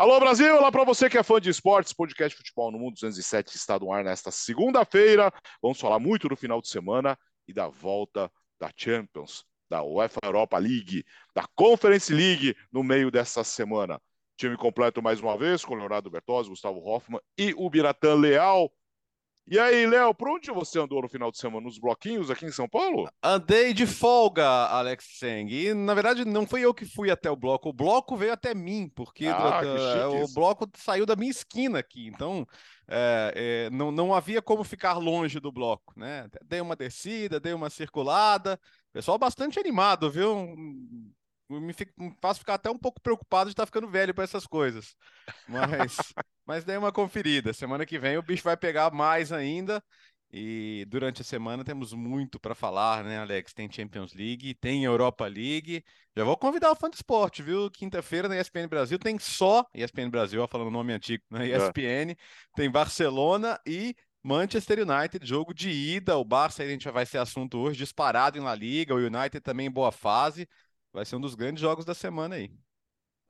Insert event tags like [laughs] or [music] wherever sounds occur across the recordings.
Alô Brasil, olá para você que é fã de esportes, podcast Futebol no Mundo 207 está no ar nesta segunda-feira. Vamos falar muito do final de semana e da volta da Champions, da UEFA Europa League, da Conference League no meio dessa semana. Time completo mais uma vez, com Leonardo Bertozzi, Gustavo Hoffman e o Biratan Leal. E aí, Léo, por onde você andou no final de semana? Nos bloquinhos aqui em São Paulo? Andei de folga, Alex Seng. E, na verdade, não fui eu que fui até o bloco. O bloco veio até mim, porque Ah, do- o isso. bloco saiu da minha esquina aqui. Então, é, é, não, não havia como ficar longe do bloco, né? Dei uma descida, dei uma circulada. Pessoal bastante animado, viu? Me, fico- me faço ficar até um pouco preocupado de estar ficando velho para essas coisas. Mas, [laughs] mas dei uma conferida. Semana que vem o bicho vai pegar mais ainda. E durante a semana temos muito para falar, né, Alex? Tem Champions League, tem Europa League. Já vou convidar o fã do esporte, viu? Quinta-feira na ESPN Brasil tem só ESPN Brasil, ó, falando nome antigo, né? ESPN, tem Barcelona e Manchester United, jogo de ida. O Barça a gente já vai ser assunto hoje, disparado em La Liga. O United também em boa fase. Vai ser um dos grandes jogos da semana aí.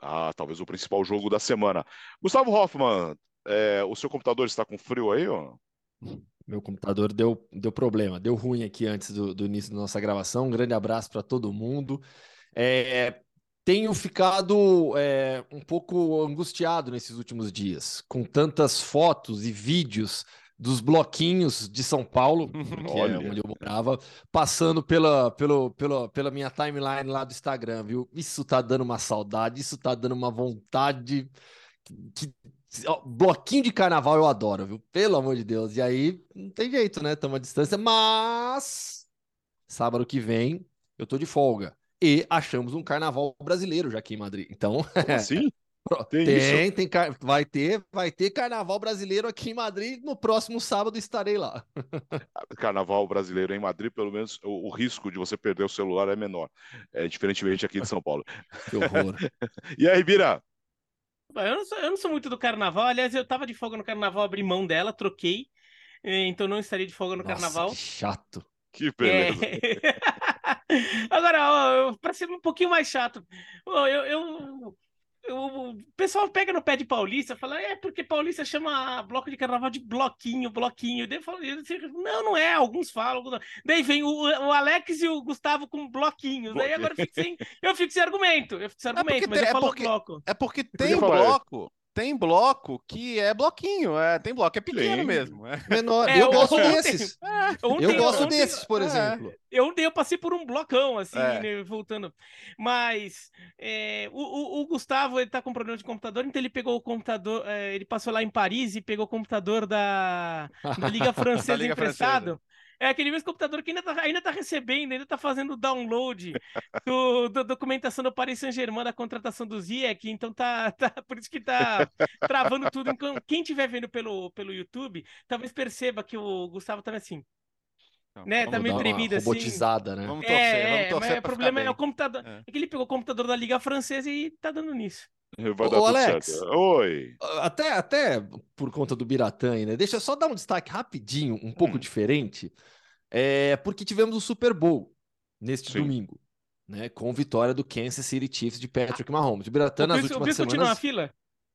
Ah, talvez o principal jogo da semana. Gustavo Hoffman, é, o seu computador está com frio aí? Ó? Meu computador deu, deu problema, deu ruim aqui antes do, do início da nossa gravação. Um grande abraço para todo mundo. É, tenho ficado é, um pouco angustiado nesses últimos dias, com tantas fotos e vídeos dos bloquinhos de São Paulo, que é Olha. onde eu morava, passando pela, pelo, pela, pela minha timeline lá do Instagram, viu? Isso tá dando uma saudade, isso tá dando uma vontade que ó, bloquinho de carnaval eu adoro, viu? Pelo amor de Deus. E aí, não tem jeito, né? Estamos à distância, mas sábado que vem eu tô de folga. E achamos um carnaval brasileiro já aqui em Madrid. Então, Como [laughs] assim? Tem tem, tem, car- vai ter, vai ter carnaval brasileiro aqui em Madrid. No próximo sábado estarei lá. [laughs] Carnaval brasileiro em Madrid, pelo menos o, o risco de você perder o celular é menor, é, diferentemente aqui de São Paulo. Que horror. [laughs] E aí, Bira? Eu não, sou, eu não sou muito do carnaval. Aliás, eu tava de folga no carnaval, abri mão dela, troquei. eh, Então não estaria de folga no Nossa, carnaval. que chato. Que beleza. É. [laughs] Agora, pra ser um pouquinho mais chato, eu- eu- o pessoal pega no pé de paulista, fala, é porque paulista chama bloco de carnaval de bloquinho, bloquinho. Daí eu falo, não, não é, alguns falam. alguns não. Daí vem o, o Alex e o Gustavo com bloquinhos. Daí agora eu fico [laughs] sem, eu fico sem argumento, eu fico sem porque argumento, mas tem- eu é falo porque- bloco. É porque tem bloco, tem bloco que é bloquinho, é, tem bloco que é pequeno Sim. mesmo. é. Menor. É, eu gosto ontem- desses. Ontem [laughs] Eu gosto ontem- desses, por é. exemplo. Eu, ontem eu passei por um blocão, assim, É. né, voltando. Mas é, o, o- o Gustavo, ele tá com problema de computador, então ele pegou o computador, é, ele passou lá em Paris e pegou o computador da, da Liga [laughs] Francesa Liga emprestado. É aquele mesmo computador que ainda tá, ainda tá recebendo, ainda tá fazendo o download [laughs] do, da documentação do Paris Saint-Germain da contratação do Ziyech, então tá, tá por isso que tá travando tudo. Então, quem estiver vendo pelo, pelo YouTube, talvez perceba que o Gustavo tá assim, né? Vamos Tá meio tremido assim. robotizada, né? Vamos torcer, É, vamos é, mas torcer o problema é o computador. É. É. que ele pegou o computador da Liga Francesa e tá dando nisso. [laughs] Vai Ô, dar tudo Alex. certo. Oi. Até, até por conta do Biratã, né? Deixa eu só dar um destaque rapidinho, um pouco Hum. diferente, é, porque tivemos o Super Bowl neste Sim. domingo, né? Com vitória do Kansas City Chiefs de Patrick Mahomes. O Biratã nas o últimas continua na semanas fila?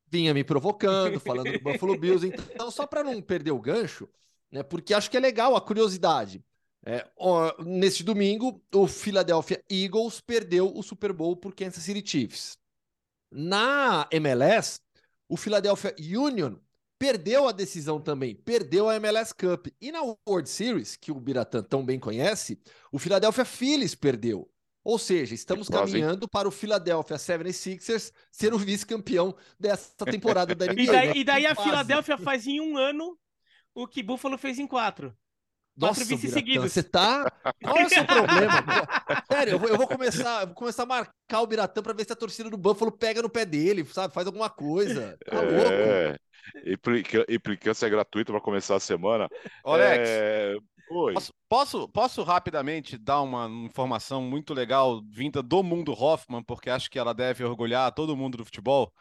vinha me provocando, [laughs] falando do Buffalo Bills. Então, só para não perder o gancho, né? Porque acho que é legal a curiosidade. É, ó, neste domingo, o Philadelphia Eagles perdeu o Super Bowl por Kansas City Chiefs. Na MLS, o Philadelphia Union perdeu a decisão também, perdeu a MLS Cup. E na World Series, que o Biratã tão bem conhece, o Philadelphia Phillies perdeu. Ou seja, estamos quase, caminhando para o Philadelphia 76ers ser o vice-campeão dessa temporada da NBA. [laughs] E daí, e daí a. Filadélfia faz em um ano o que Buffalo fez em quatro. Nossa, quatro vices seguidos. você tá. Qual é o seu [laughs] problema? Sério, eu vou, eu vou começar, eu vou começar a marcar o Biratã para ver se a torcida do Buffalo pega no pé dele, sabe? Faz alguma coisa. Tá louco? É, implica- implicância gratuita para começar a semana. Ô, Alex, É, Oi. posso, posso, posso rapidamente dar uma informação muito legal vinda do mundo Hoffman, porque acho que ela deve orgulhar todo mundo do futebol?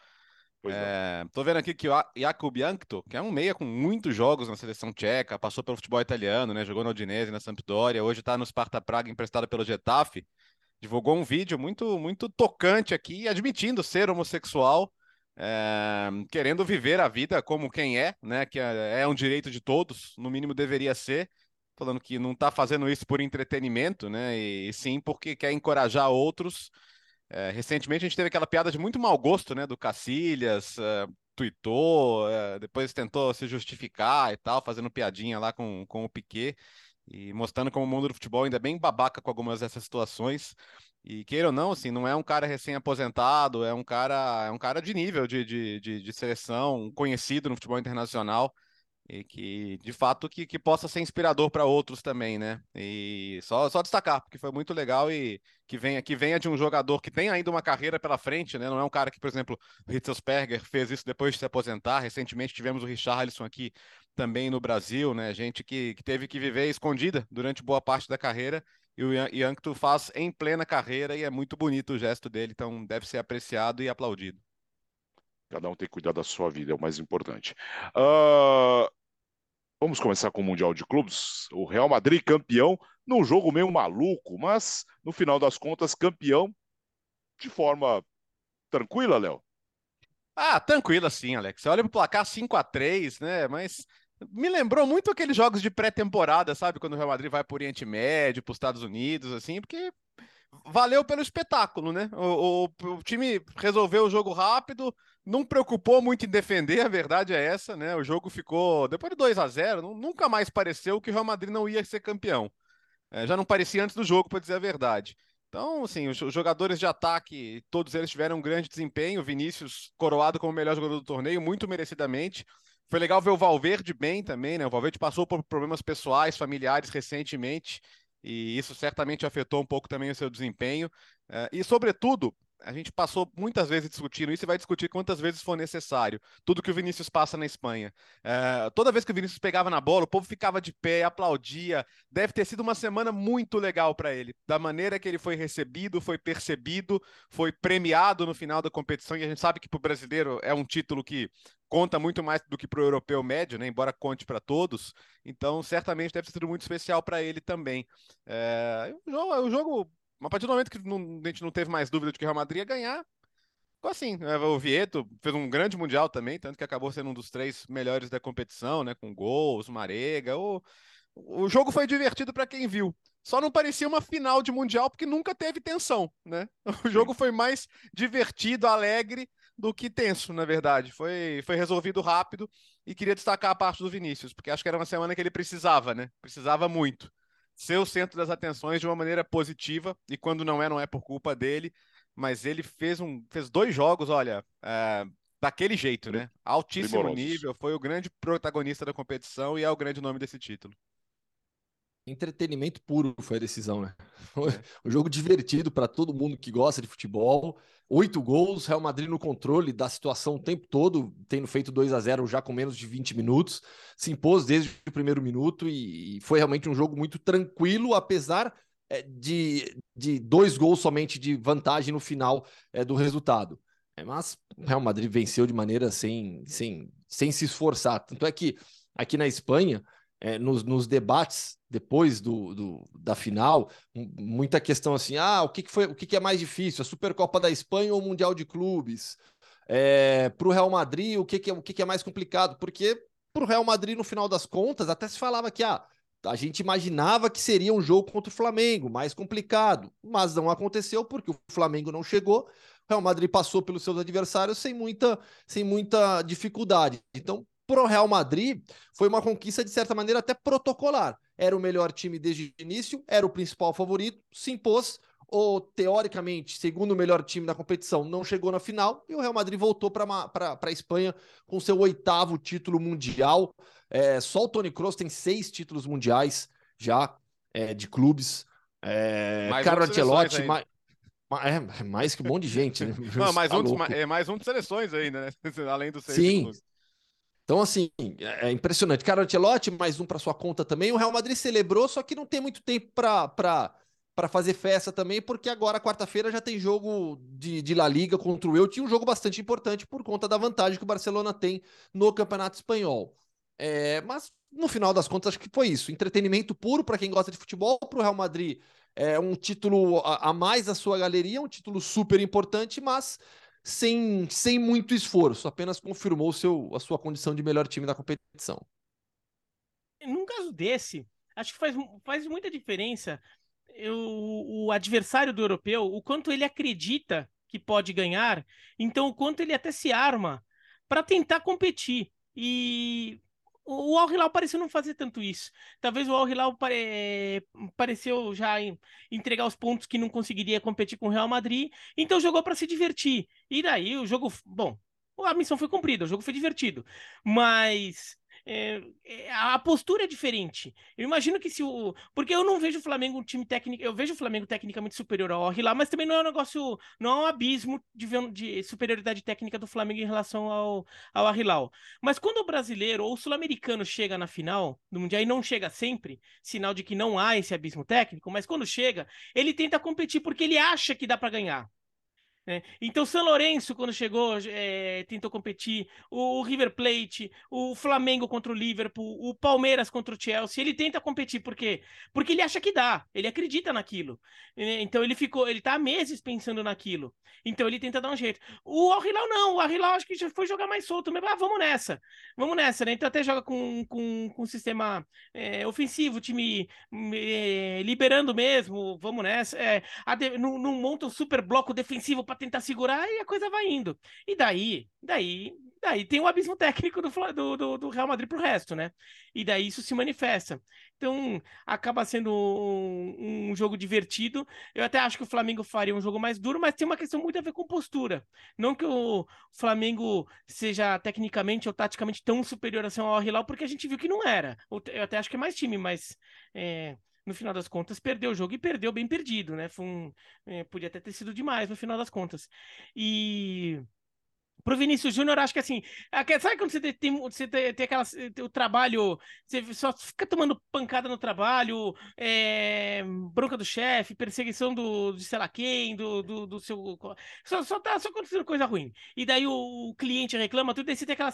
É, tô vendo aqui que o Jakub Jankto, que é um meia com muitos jogos na seleção tcheca, passou pelo futebol italiano, né? Jogou na Udinese, na Sampdoria, hoje tá no Sparta Praga emprestado pelo Getafe. Divulgou um vídeo muito muito tocante aqui, admitindo ser homossexual é, querendo viver a vida como quem é, né? Que é, é um direito de todos, no mínimo deveria ser. Falando que não está fazendo isso por entretenimento, né? E, e sim porque quer encorajar outros. É, recentemente a gente teve aquela piada de muito mau gosto, né? Do Cacilhas, é, é, depois tentou se justificar e tal, fazendo piadinha lá com, com o Piquet e mostrando como o mundo do futebol ainda é bem babaca com algumas dessas situações. E queira ou não, assim, não é um cara recém-aposentado, é um cara, é um cara de nível de, de, de, de seleção, conhecido no futebol internacional e que de fato que, que possa ser inspirador para outros também, né? E só, só destacar, porque foi muito legal e que venha, que venha de um jogador que tem ainda uma carreira pela frente, né? Não é um cara que, por exemplo, o fez isso depois de se aposentar. Recentemente tivemos o Richarlison aqui também no Brasil, né? Gente que, que teve que viver escondida durante boa parte da carreira. E o Yankto faz em plena carreira e é muito bonito o gesto dele, então deve ser apreciado e aplaudido. Cada um tem que cuidar da sua vida, é o mais importante. Uh, vamos começar com o Mundial de Clubes. O Real Madrid campeão num jogo meio maluco, mas no final das contas, campeão de forma tranquila, Léo. Ah, tranquila sim, Alex. Você olha pro placar 5 a 3 né? Mas me lembrou muito aqueles jogos de pré-temporada, sabe? Quando o Real Madrid vai para o Oriente Médio, para os Estados Unidos, assim, porque valeu pelo espetáculo, né? O, o, o, time resolveu o jogo rápido, não preocupou muito em defender, a verdade é essa, né? O jogo ficou, depois de 2 a 0 nunca mais pareceu que o Real Madrid não ia ser campeão. É, já não parecia antes do jogo, para dizer a verdade. Então, assim, os jogadores de ataque, todos eles tiveram um grande desempenho. Vinícius coroado como o melhor jogador do torneio, muito merecidamente. Foi legal ver o Valverde bem também, né? O Valverde passou por problemas pessoais, familiares recentemente e isso certamente afetou um pouco também o seu desempenho. Uh, e, sobretudo, a gente passou muitas vezes discutindo isso e vai discutir quantas vezes for necessário. Tudo que o Vinícius passa na Espanha. Uh, toda vez que o Vinícius pegava na bola, o povo ficava de pé, aplaudia. Deve ter sido uma semana muito legal para ele. Da maneira que ele foi recebido, foi percebido, foi premiado no final da competição. E a gente sabe que para o brasileiro é um título que conta muito mais do que para o europeu médio, né? embora conte para todos. Então, certamente deve ter sido muito especial para ele também. É, o jogo, a partir do momento que não, a gente não teve mais dúvida de que o Real Madrid ia ganhar, ficou assim. Né? O Vieto fez um grande mundial também, tanto que acabou sendo um dos três melhores da competição, né? com gols, Marega. O, o jogo foi divertido para quem viu. Só não parecia uma final de mundial porque nunca teve tensão, né? [laughs] O jogo foi mais divertido, alegre do que tenso, na verdade. Foi, foi resolvido rápido e queria destacar a parte do Vinícius, porque acho que era uma semana que ele precisava, né? Precisava muito. Ser o centro das atenções de uma maneira positiva, e quando não é, não é por culpa dele, mas ele fez, um, fez dois jogos, olha, é, daquele jeito, né? Altíssimo Primorosos. nível, foi o grande protagonista da competição e é o grande nome desse título entretenimento puro foi a decisão, né? [laughs] Um jogo divertido para todo mundo que gosta de futebol. Oito gols, Real Madrid no controle da situação o tempo todo, tendo feito 2 a 0 já com menos de 20 minutos, se impôs desde o primeiro minuto e, foi realmente um jogo muito tranquilo, apesar é, de, de dois gols somente de vantagem no final é, do resultado. É, mas o Real Madrid venceu de maneira sem, sem, sem se esforçar. Tanto é que aqui na Espanha, é, nos, nos, debates depois do, do, da final, muita questão assim: ah, o que, que foi, o que, que, é mais difícil, a Supercopa da Espanha ou o Mundial de Clubes? É, para o Real Madrid, o que, que, é, o que, que é mais complicado? Porque para o Real Madrid, no final das contas, até se falava que ah, a gente imaginava que seria um jogo contra o Flamengo, mais complicado, mas não aconteceu porque o Flamengo não chegou. O Real Madrid passou pelos seus adversários sem muita, sem muita dificuldade. Então, pro Real Madrid foi uma conquista de certa maneira até protocolar. Era o melhor time desde o início, era o principal favorito, se impôs. O teoricamente segundo melhor time da competição não chegou na final e o Real Madrid voltou para a Espanha com seu oitavo título mundial. É, só o Tony Kroos tem seis títulos mundiais já é, de clubes. É, Carlo Ancelotti, mais, é, mais que um monte de gente, né? [laughs] Não, mais, tá um, é mais um de seleções ainda, né? [laughs] Além dos seis Sim. Então, assim, é, impressionante. Cara, Ancelotti, mais um para sua conta também. O Real Madrid celebrou, só que não tem muito tempo para fazer festa também, porque agora, quarta-feira, já tem jogo de, de La Liga contra o Elche, um jogo bastante importante por conta da vantagem que o Barcelona tem no Campeonato Espanhol. É, mas, no final das contas, acho que foi isso. Entretenimento puro para quem gosta de futebol, para o Real Madrid é um título a, a mais a sua galeria, um título super importante, mas sem, sem muito esforço, apenas confirmou seu, a sua condição de melhor time da competição. Num caso desse, acho que faz, faz muita diferença eu, o adversário do europeu, o quanto ele acredita que pode ganhar, então o quanto ele até se arma para tentar competir. E o Al Hilal pareceu não fazer tanto isso. Talvez o Al Hilal pare... pareceu já entregar os pontos que não conseguiria competir com o Real Madrid, então jogou para se divertir. E daí o jogo, bom, a missão foi cumprida, o jogo foi divertido, mas é, é, a postura é diferente. Eu imagino que se o. Porque eu não vejo o Flamengo um time técnico. Eu vejo o Flamengo tecnicamente superior ao Al mas também não é um negócio. Não é um abismo de, de superioridade técnica do Flamengo em relação ao, ao Mas quando o brasileiro ou o sul-americano chega na final do Mundial, e não chega sempre, sinal de que não há esse abismo técnico, mas quando chega, ele tenta competir porque ele acha que dá para ganhar. Né? Então, São Lourenço, quando chegou, é, tentou competir, o, River Plate, o Flamengo contra o Liverpool, o Palmeiras contra o Chelsea, ele tenta competir, por quê? Porque ele acha que dá, ele acredita naquilo. Né? Então, ele ficou, ele tá há meses pensando naquilo. Então, ele tenta dar um jeito. O Al Hilal não, o Al acho que já foi jogar mais solto, mas ah, vamos nessa, vamos nessa, né? Então, até joga com, com, com um sistema é, ofensivo, time é, liberando mesmo, vamos nessa. É, não, não monta um super bloco defensivo para tentar segurar e a coisa vai indo. E daí, daí, daí tem o abismo [laughs] técnico do, do, do Real Madrid pro resto, né? E daí isso se manifesta. Então, acaba sendo um, um, jogo divertido. Eu até acho que o Flamengo faria um jogo mais duro, mas tem uma questão muito a ver com postura. Não que o Flamengo seja tecnicamente ou taticamente tão superior assim ao Hilal, porque a gente viu que não era. Eu até acho que é mais time, mas é, no final das contas, perdeu o jogo e perdeu bem perdido, né? Foi um, é, podia até ter sido demais no final das contas. E Pro Vinícius Júnior, acho que assim, sabe quando você tem, você tem, tem aquela, o trabalho, você só fica tomando pancada no trabalho, é, bronca do chefe, perseguição do, de sei lá quem, do, do, do seu. Só, só tá só acontecendo coisa ruim. E daí o, o cliente reclama, tudo, daí você tem aquela,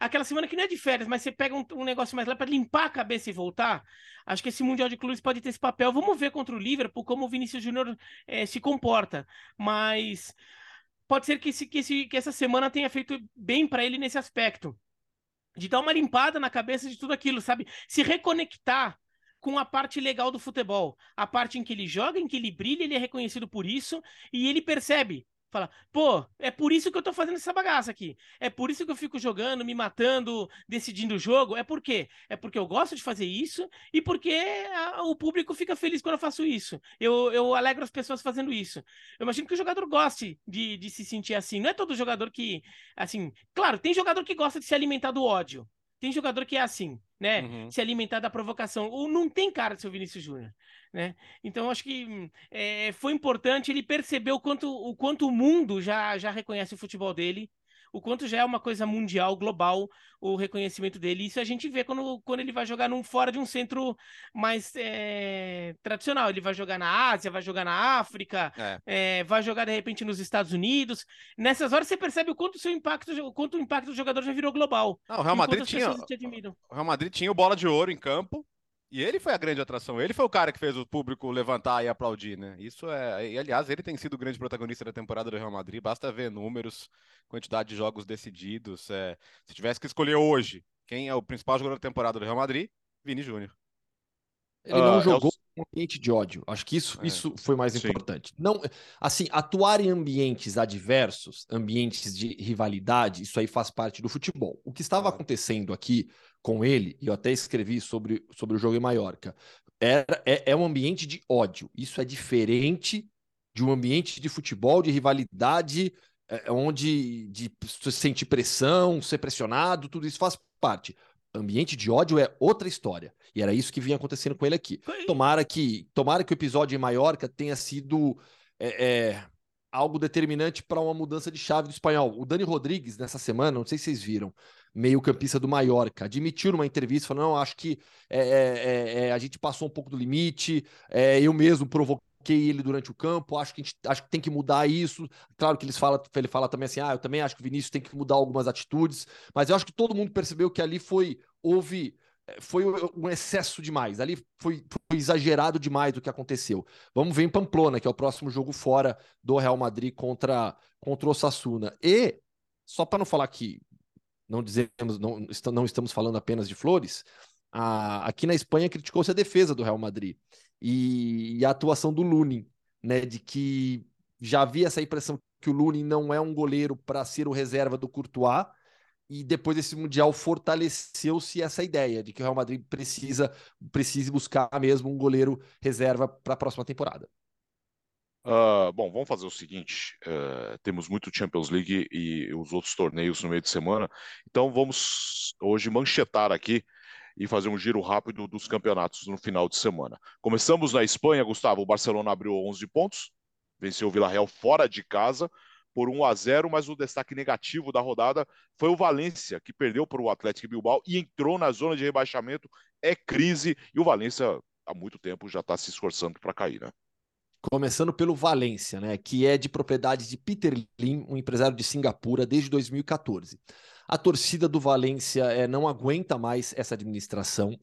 aquela semana que não é de férias, mas você pega um, um negócio mais lá para limpar a cabeça e voltar. Acho que esse Mundial de Clubes pode ter esse papel. Vamos ver contra o Liverpool como o Vinícius Júnior é, se comporta. Mas pode ser que, esse, que, esse, que essa semana tenha feito bem para ele nesse aspecto. De dar uma limpada na cabeça de tudo aquilo, sabe? Se reconectar com a parte legal do futebol. A parte em que ele joga, em que ele brilha, ele é reconhecido por isso, e ele percebe Fala, pô, é por isso que eu tô fazendo essa bagaça aqui. É por isso que eu fico jogando, me matando, decidindo o jogo. É por quê? É porque eu gosto de fazer isso e porque a, o público fica feliz quando eu faço isso. Eu, eu alegro as pessoas fazendo isso. Eu imagino que o jogador goste de, de se sentir assim. Não é todo jogador que, assim, claro, tem jogador que gosta de se alimentar do ódio. Tem jogador que é assim, né? Uhum. Se alimentar da provocação. Ou não tem cara de ser o Vinícius Júnior. Né? Então, acho que é, foi importante ele perceber o quanto, o quanto o mundo já, já reconhece o futebol dele, o quanto já é uma coisa mundial, global, o reconhecimento dele. Isso a gente vê quando, quando ele vai jogar num, fora de um centro mais é, tradicional. Ele vai jogar na Ásia, vai jogar na África, é. É, vai jogar de repente nos Estados Unidos. Nessas horas você percebe o quanto o seu impacto, o quanto o impacto do jogador já virou global. Não, o Real Madrid tinha, o Real Madrid tinha o bola de ouro em campo. E ele foi a grande atração. Ele foi o cara que fez o público levantar e aplaudir, né? Isso é. E, aliás, ele tem sido o grande protagonista da temporada do Real Madrid. Basta ver números, quantidade de jogos decididos. É... Se tivesse que escolher hoje quem é o principal jogador da temporada do Real Madrid, Vini Júnior. Ele não uh, jogou em ambiente de ódio. Acho que isso, é, isso foi mais sim. importante. Não, assim, atuar em ambientes adversos, ambientes de rivalidade, isso aí faz parte do futebol. O que estava acontecendo aqui com ele, e eu até escrevi sobre, sobre o jogo em Maiorca, era, é, é um ambiente de ódio. Isso é diferente de um ambiente de futebol, de rivalidade, é, é onde de, de sentir pressão, ser pressionado, tudo isso faz parte. Ambiente de ódio é outra história. E era isso que vinha acontecendo com ele aqui. Tomara que, tomara que o episódio em Maiorca tenha sido é, é, algo determinante para uma mudança de chave do espanhol. O Dani Rodrigues, nessa semana, não sei se vocês viram, meio-campista do Mallorca, admitiu numa entrevista, falou: não, acho que é, é, é, a gente passou um pouco do limite, é, eu mesmo provoquei ele durante o campo, acho que, gente, acho que tem que mudar isso. Claro que eles fala, ele fala também assim: ah, eu também acho que o Vinícius tem que mudar algumas atitudes, mas eu acho que todo mundo percebeu que ali foi, houve foi um excesso demais. Ali foi, foi, exagerado demais o que aconteceu. Vamos ver em Pamplona, que é o próximo jogo fora do Real Madrid contra, contra o Osasuna. E, só para não falar que não dizemos, não, não estamos falando apenas de flores, a, aqui na Espanha criticou-se a defesa do Real Madrid e, e a atuação do Lunin, né? De que já havia essa impressão que o Lunin não é um goleiro para ser o reserva do Courtois e depois desse Mundial fortaleceu-se essa ideia de que o Real Madrid precisa, precise buscar mesmo um goleiro reserva para a próxima temporada. Uh, bom, vamos fazer o seguinte: uh, temos muito Champions League e os outros torneios no meio de semana, então vamos hoje manchetar aqui e fazer um giro rápido dos campeonatos no final de semana. Começamos na Espanha, Gustavo. O Barcelona abriu 11 pontos, venceu o Villarreal fora de casa, por 1 a 0, mas o destaque negativo da rodada foi o Valência, que perdeu para o Atlético Bilbao e entrou na zona de rebaixamento. É crise e o Valência há muito tempo já está se esforçando para cair, né? Começando pelo Valência, né, que é de propriedade de Peter Lim, um empresário de Singapura desde 2014. A torcida do Valência é, não aguenta mais essa administração.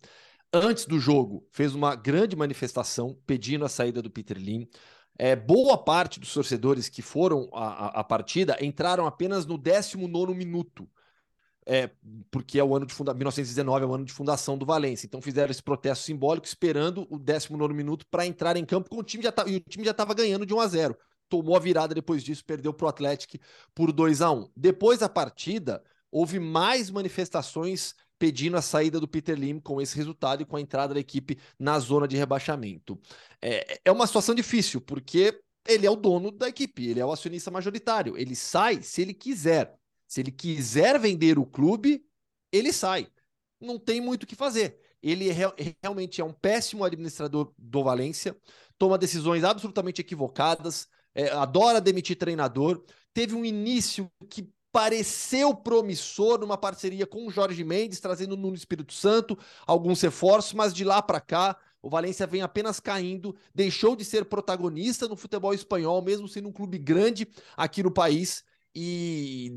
Antes do jogo, fez uma grande manifestação pedindo a saída do Peter Lim. É, boa parte dos torcedores que foram à, à partida entraram apenas no 19 minuto, é, porque é o ano de funda 1919 é o ano de fundação do Valência. Então fizeram esse protesto simbólico esperando o 19 minuto para entrar em campo, com o time já tá, e o time já estava ganhando de 1 a 0. Tomou a virada depois disso, perdeu para o Atlético por 2 a 1. Depois da partida, houve mais manifestações pedindo a saída do Peter Lim com esse resultado e com a entrada da equipe na zona de rebaixamento. É, é uma situação difícil, porque ele é o dono da equipe, ele é o acionista majoritário. Ele sai se ele quiser. Se ele quiser vender o clube, ele sai. Não tem muito o que fazer. Ele é, realmente é um péssimo administrador do Valência, toma decisões absolutamente equivocadas, é, adora demitir treinador. Teve um início que pareceu promissor numa parceria com o Jorge Mendes, trazendo no Espírito Santo alguns reforços, mas de lá para cá o Valência vem apenas caindo, deixou de ser protagonista no futebol espanhol, mesmo sendo um clube grande aqui no país. E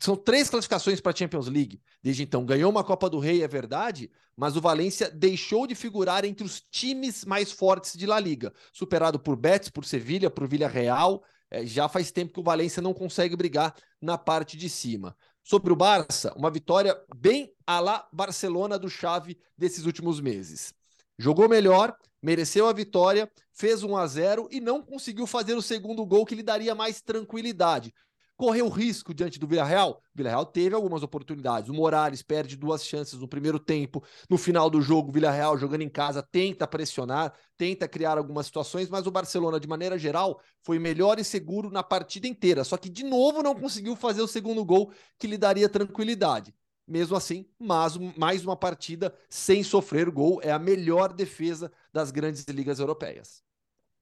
são três classificações para a Champions League. Desde então, ganhou uma Copa do Rei, é verdade, mas o Valência deixou de figurar entre os times mais fortes de La Liga, superado por Betis, por Sevilha, por Villarreal. É, já faz tempo que o Valência não consegue brigar na parte de cima. Sobre o Barça, uma vitória bem à la Barcelona do Xavi desses últimos meses. Jogou melhor, mereceu a vitória, fez 1 a 0 e não conseguiu fazer o segundo gol que lhe daria mais tranquilidade correu risco diante do Villarreal? O Villarreal teve algumas oportunidades. O Morales perde duas chances no primeiro tempo. No final do jogo, o Villarreal, jogando em casa, tenta pressionar, tenta criar algumas situações, mas o Barcelona, de maneira geral, foi melhor e seguro na partida inteira. Só que, de novo, não conseguiu fazer o segundo gol que lhe daria tranquilidade. Mesmo assim, mas mais uma partida sem sofrer gol é a melhor defesa das grandes ligas europeias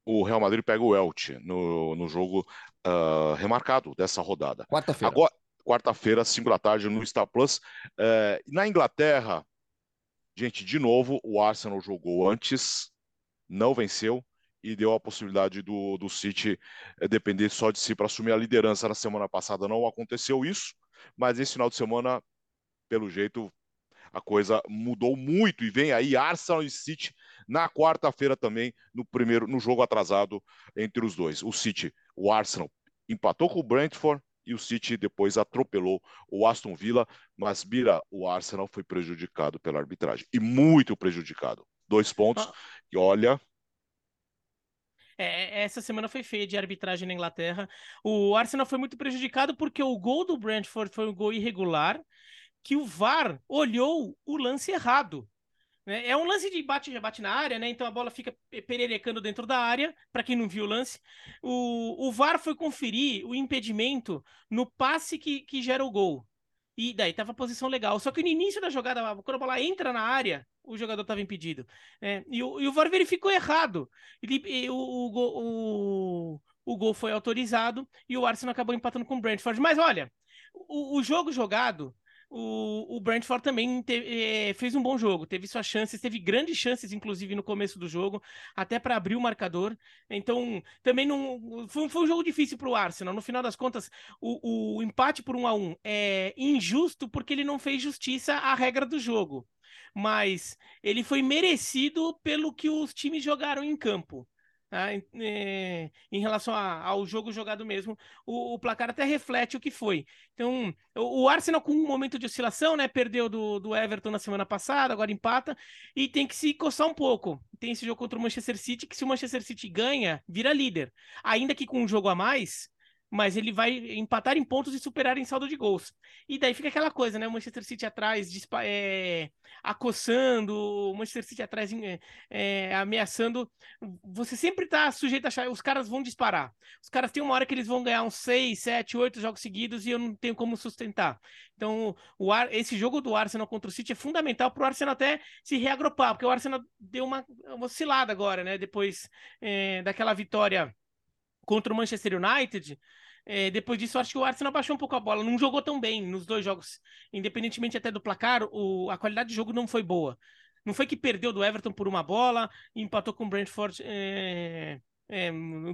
o Real Madrid pega o Elche no, no jogo uh, remarcado dessa rodada. Quarta-feira. Agora, quarta-feira, 5 da tarde, no Star Plus. Uh, na Inglaterra, gente, de novo, o Arsenal jogou antes, não venceu e deu a possibilidade do, do City eh, depender só de si para assumir a liderança. Na semana passada não aconteceu isso, mas esse final de semana, pelo jeito, a coisa mudou muito e vem aí Arsenal e City na quarta-feira também no primeiro no jogo atrasado entre os dois. O City, o Arsenal empatou com o Brentford e o City depois atropelou o Aston Villa, mas Bira, o Arsenal foi prejudicado pela arbitragem e muito prejudicado. Dois pontos ah. e olha, é, essa semana foi feia de arbitragem na Inglaterra. O Arsenal foi muito prejudicado porque o gol do Brentford foi um gol irregular, que o VAR olhou o lance errado. Né? É um lance de bate-rebate na área, né? Então a bola fica pererecando dentro da área, para quem não viu o lance. O, o VAR foi conferir o impedimento no passe que, que gera o gol. E daí tava a posição legal. Só que no início da jogada, quando a bola entra na área, o jogador estava impedido. É, e, o, e o VAR verificou errado. Ele, e o, o, o, o gol foi autorizado e o Arsenal acabou empatando com o Brentford. Mas olha, o, o jogo jogado o, o Brentford também é, fez um bom jogo, teve suas chances, teve grandes chances, inclusive, no começo do jogo, até para abrir o marcador. Então, também não. Foi, foi um jogo difícil para o Arsenal. No final das contas, o, o empate por um a um é injusto porque ele não fez justiça à regra do jogo. mas ele foi merecido pelo que os times jogaram em campo. Tá? É, em relação a, ao jogo jogado mesmo, o, o, placar até reflete o que foi. Então, o, o, Arsenal com um momento de oscilação, né? Perdeu do, do Everton na semana passada, agora empata, e tem que se coçar um pouco. Tem esse jogo contra o Manchester City, que se o Manchester City ganha, vira líder. Ainda que com um jogo a mais, mas ele vai empatar em pontos e superar em saldo de gols. E daí fica aquela coisa, né? O Manchester City atrás, é, acossando, o Manchester City atrás, é, ameaçando. Você sempre está sujeito a achar, os caras vão disparar. Os caras têm uma hora que eles vão ganhar uns 6, 7, 8 jogos seguidos e eu não tenho como sustentar. Então, o Ar, esse jogo do Arsenal contra o City é fundamental para o Arsenal até se reagrupar, porque o Arsenal deu uma, uma oscilada agora, né? Depois é, daquela vitória contra o Manchester United. É, depois disso, eu acho que o Arsenal baixou um pouco a bola. Não jogou tão bem nos dois jogos. Independentemente até do placar, o, a qualidade de jogo não foi boa. Não foi que perdeu do Everton por uma bola e empatou com o Brentford é, é,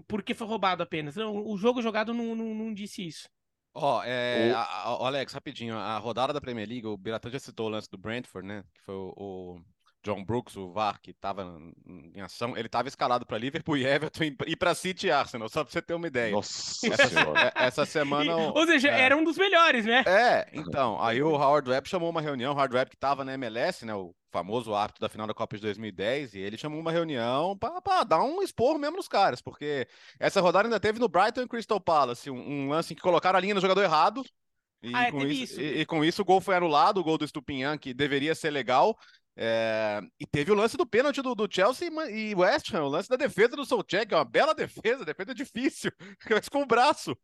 porque foi roubado apenas. O jogo jogado não, não, não disse isso. Ó, oh, é, o... Alex, rapidinho, a rodada da Premier League, o Biratã já citou o lance do Brentford, né? Que foi o, o John Brooks, o VAR, que estava em ação, ele estava escalado para Liverpool e Everton e para City e Arsenal, só para você ter uma ideia. Nossa essa, essa semana. E, ou seja, é, era um dos melhores, né? É, então. Aí o Howard Webb chamou uma reunião, o Howard Webb que estava na MLS, né? O famoso árbitro da final da Copa de 2010, e ele chamou uma reunião para dar um expor mesmo nos caras, porque essa rodada ainda teve no Brighton e Crystal Palace um, um lance em que colocaram a linha no jogador errado. E, ah, é, com isso, isso. E, e, com isso o gol foi anulado, o gol do Stupinhan, que deveria ser legal, é, e teve o lance do pênalti do, do, Chelsea e West Ham, o lance da defesa do Solskjaer, é uma bela defesa, defesa difícil, [laughs] com o braço.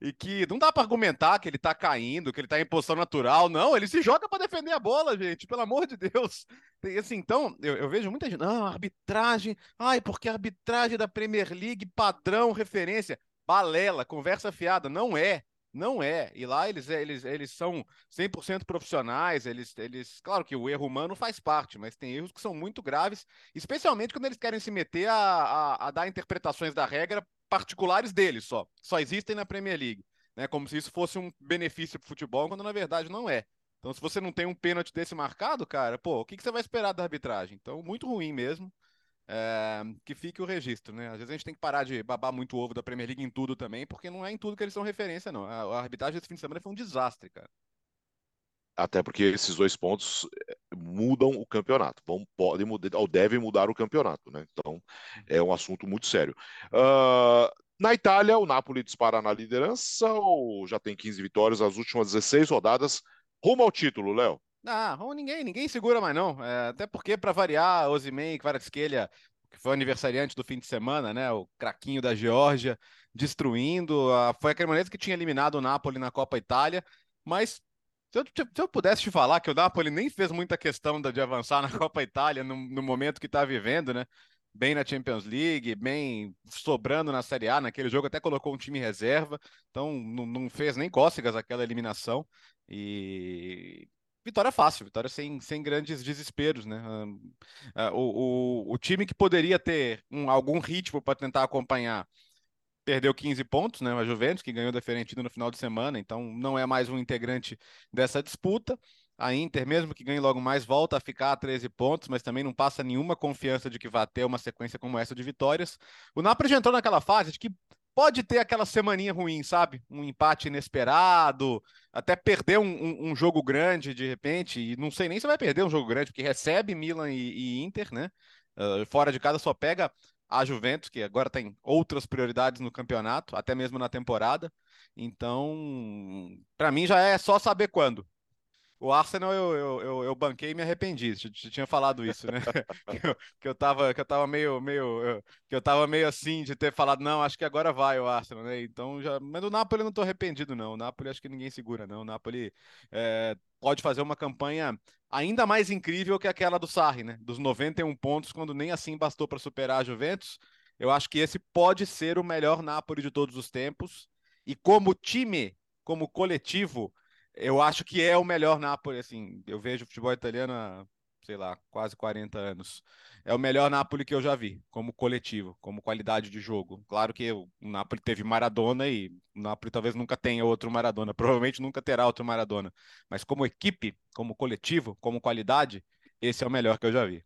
E que não dá para argumentar que ele tá caindo, que ele tá em posição natural. Não, ele se joga para defender a bola, gente, pelo amor de Deus. E assim, então, eu, eu vejo muita gente, não, arbitragem, ai, porque arbitragem da Premier League, padrão, referência, balela, conversa fiada, não é. Não é. E lá eles, eles, eles são 100% profissionais. Eles, eles, claro que o erro humano faz parte, mas tem erros que são muito graves, especialmente quando eles querem se meter a, a, a dar interpretações da regra particulares deles só. Só existem na Premier League. Né? Como se isso fosse um benefício para o futebol, quando na verdade não é. Então, se você não tem um pênalti desse marcado, cara, pô, o que, que você vai esperar da arbitragem? Então, muito ruim mesmo. É, que fique o registro, né? Às vezes a gente tem que parar de babar muito ovo da Premier League em tudo também, porque não é em tudo que eles são referência, não. A, a arbitragem desse fim de semana foi um desastre, cara. Até porque esses dois pontos eh, mudam o campeonato, vão, podem mudar, ou devem mudar o campeonato, né? Então é um assunto muito sério. Uh, na Itália, o Napoli dispara na liderança ou já tem 15 vitórias nas últimas 16 rodadas, rumo ao título, Léo? Ah, ninguém, ninguém segura mais não. É, até porque, para variar, Osimhen Kvaratskhelia, que foi aniversariante do fim de semana, né? O craquinho da Geórgia, destruindo. A... Foi a Cremonese que tinha eliminado o Napoli na Copa Itália. Mas se eu, se eu, pudesse te falar que o Napoli nem fez muita questão de avançar na [laughs] Copa Itália no, no momento que está vivendo, né? Bem na Champions League, bem sobrando na Série A, naquele jogo até colocou um time reserva, então não, não fez nem cócegas aquela eliminação. E vitória fácil, vitória sem, sem grandes desesperos, né? Ah, o, o, o time que poderia ter um, algum ritmo para tentar acompanhar perdeu 15 pontos, né? A Juventus, que ganhou da Fiorentina no final de semana, então não é mais um integrante dessa disputa. A Inter, mesmo que ganhe logo mais, volta a ficar a 13 pontos, mas também não passa nenhuma confiança de que vai ter uma sequência como essa de vitórias. O Napoli já entrou naquela fase de que pode ter aquela semaninha ruim, sabe? Um empate inesperado, até perder um, um, um, jogo grande de repente, e não sei nem se vai perder um jogo grande, porque recebe Milan e, e Inter, né? Uh, fora de casa só pega a Juventus, que agora tem outras prioridades no campeonato, até mesmo na temporada. Então, para mim já é só saber quando. O Arsenal eu, eu, eu, eu, banquei e me arrependi. Eu tinha falado isso, né? [laughs] [laughs] que, eu, que eu tava, que eu tava meio, meio, que eu tava meio assim de ter falado, não, acho que agora vai o Arsenal, né? Então já. Mas o Napoli eu não tô arrependido, não. O Napoli acho que ninguém segura, não. O Napoli é, pode fazer uma campanha ainda mais incrível que aquela do Sarri, né? Dos 91 pontos, quando nem assim bastou para superar a Juventus. Eu acho que esse pode ser o melhor Napoli de todos os tempos. E como time, como coletivo eu acho que é o melhor Napoli, assim, eu vejo o futebol italiano há, sei lá, quase 40 anos. É o melhor Napoli que eu já vi, como coletivo, como qualidade de jogo. Claro que o Napoli teve Maradona e o Napoli talvez nunca tenha outro Maradona, [laughs] provavelmente nunca terá outro Maradona. Mas como equipe, como coletivo, como qualidade, esse é o melhor que eu já vi.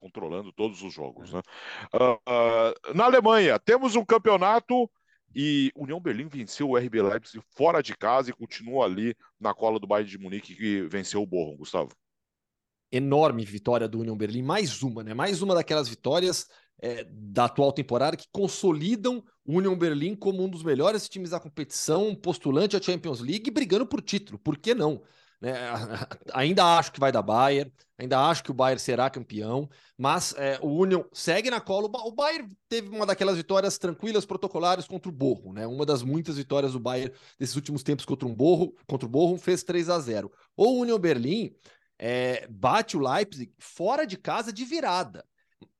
Controlando todos os jogos, né? Uh, uh, na Alemanha, temos um campeonato e União Berlim venceu o RB Leipzig fora de casa e continua ali na cola do Bayern de Munique que venceu o Borrom, Gustavo. Enorme vitória do União Berlim, mais uma, né? Mais uma daquelas vitórias é, da atual temporada que consolidam o União Berlim como um dos melhores times da competição, postulante à Champions League, brigando por título. Por que não? Né? [laughs] Ainda acho que vai dar Bayern, ainda acho que o Bayern será campeão, mas é, o Union segue na cola. O Bayern teve uma daquelas vitórias tranquilas, protocolares contra o Borro, né? Uma das muitas vitórias do Bayern desses últimos tempos contra um Borro, contra o Borro, fez 3 a 0. O Union Berlim é, bate o Leipzig fora de casa de virada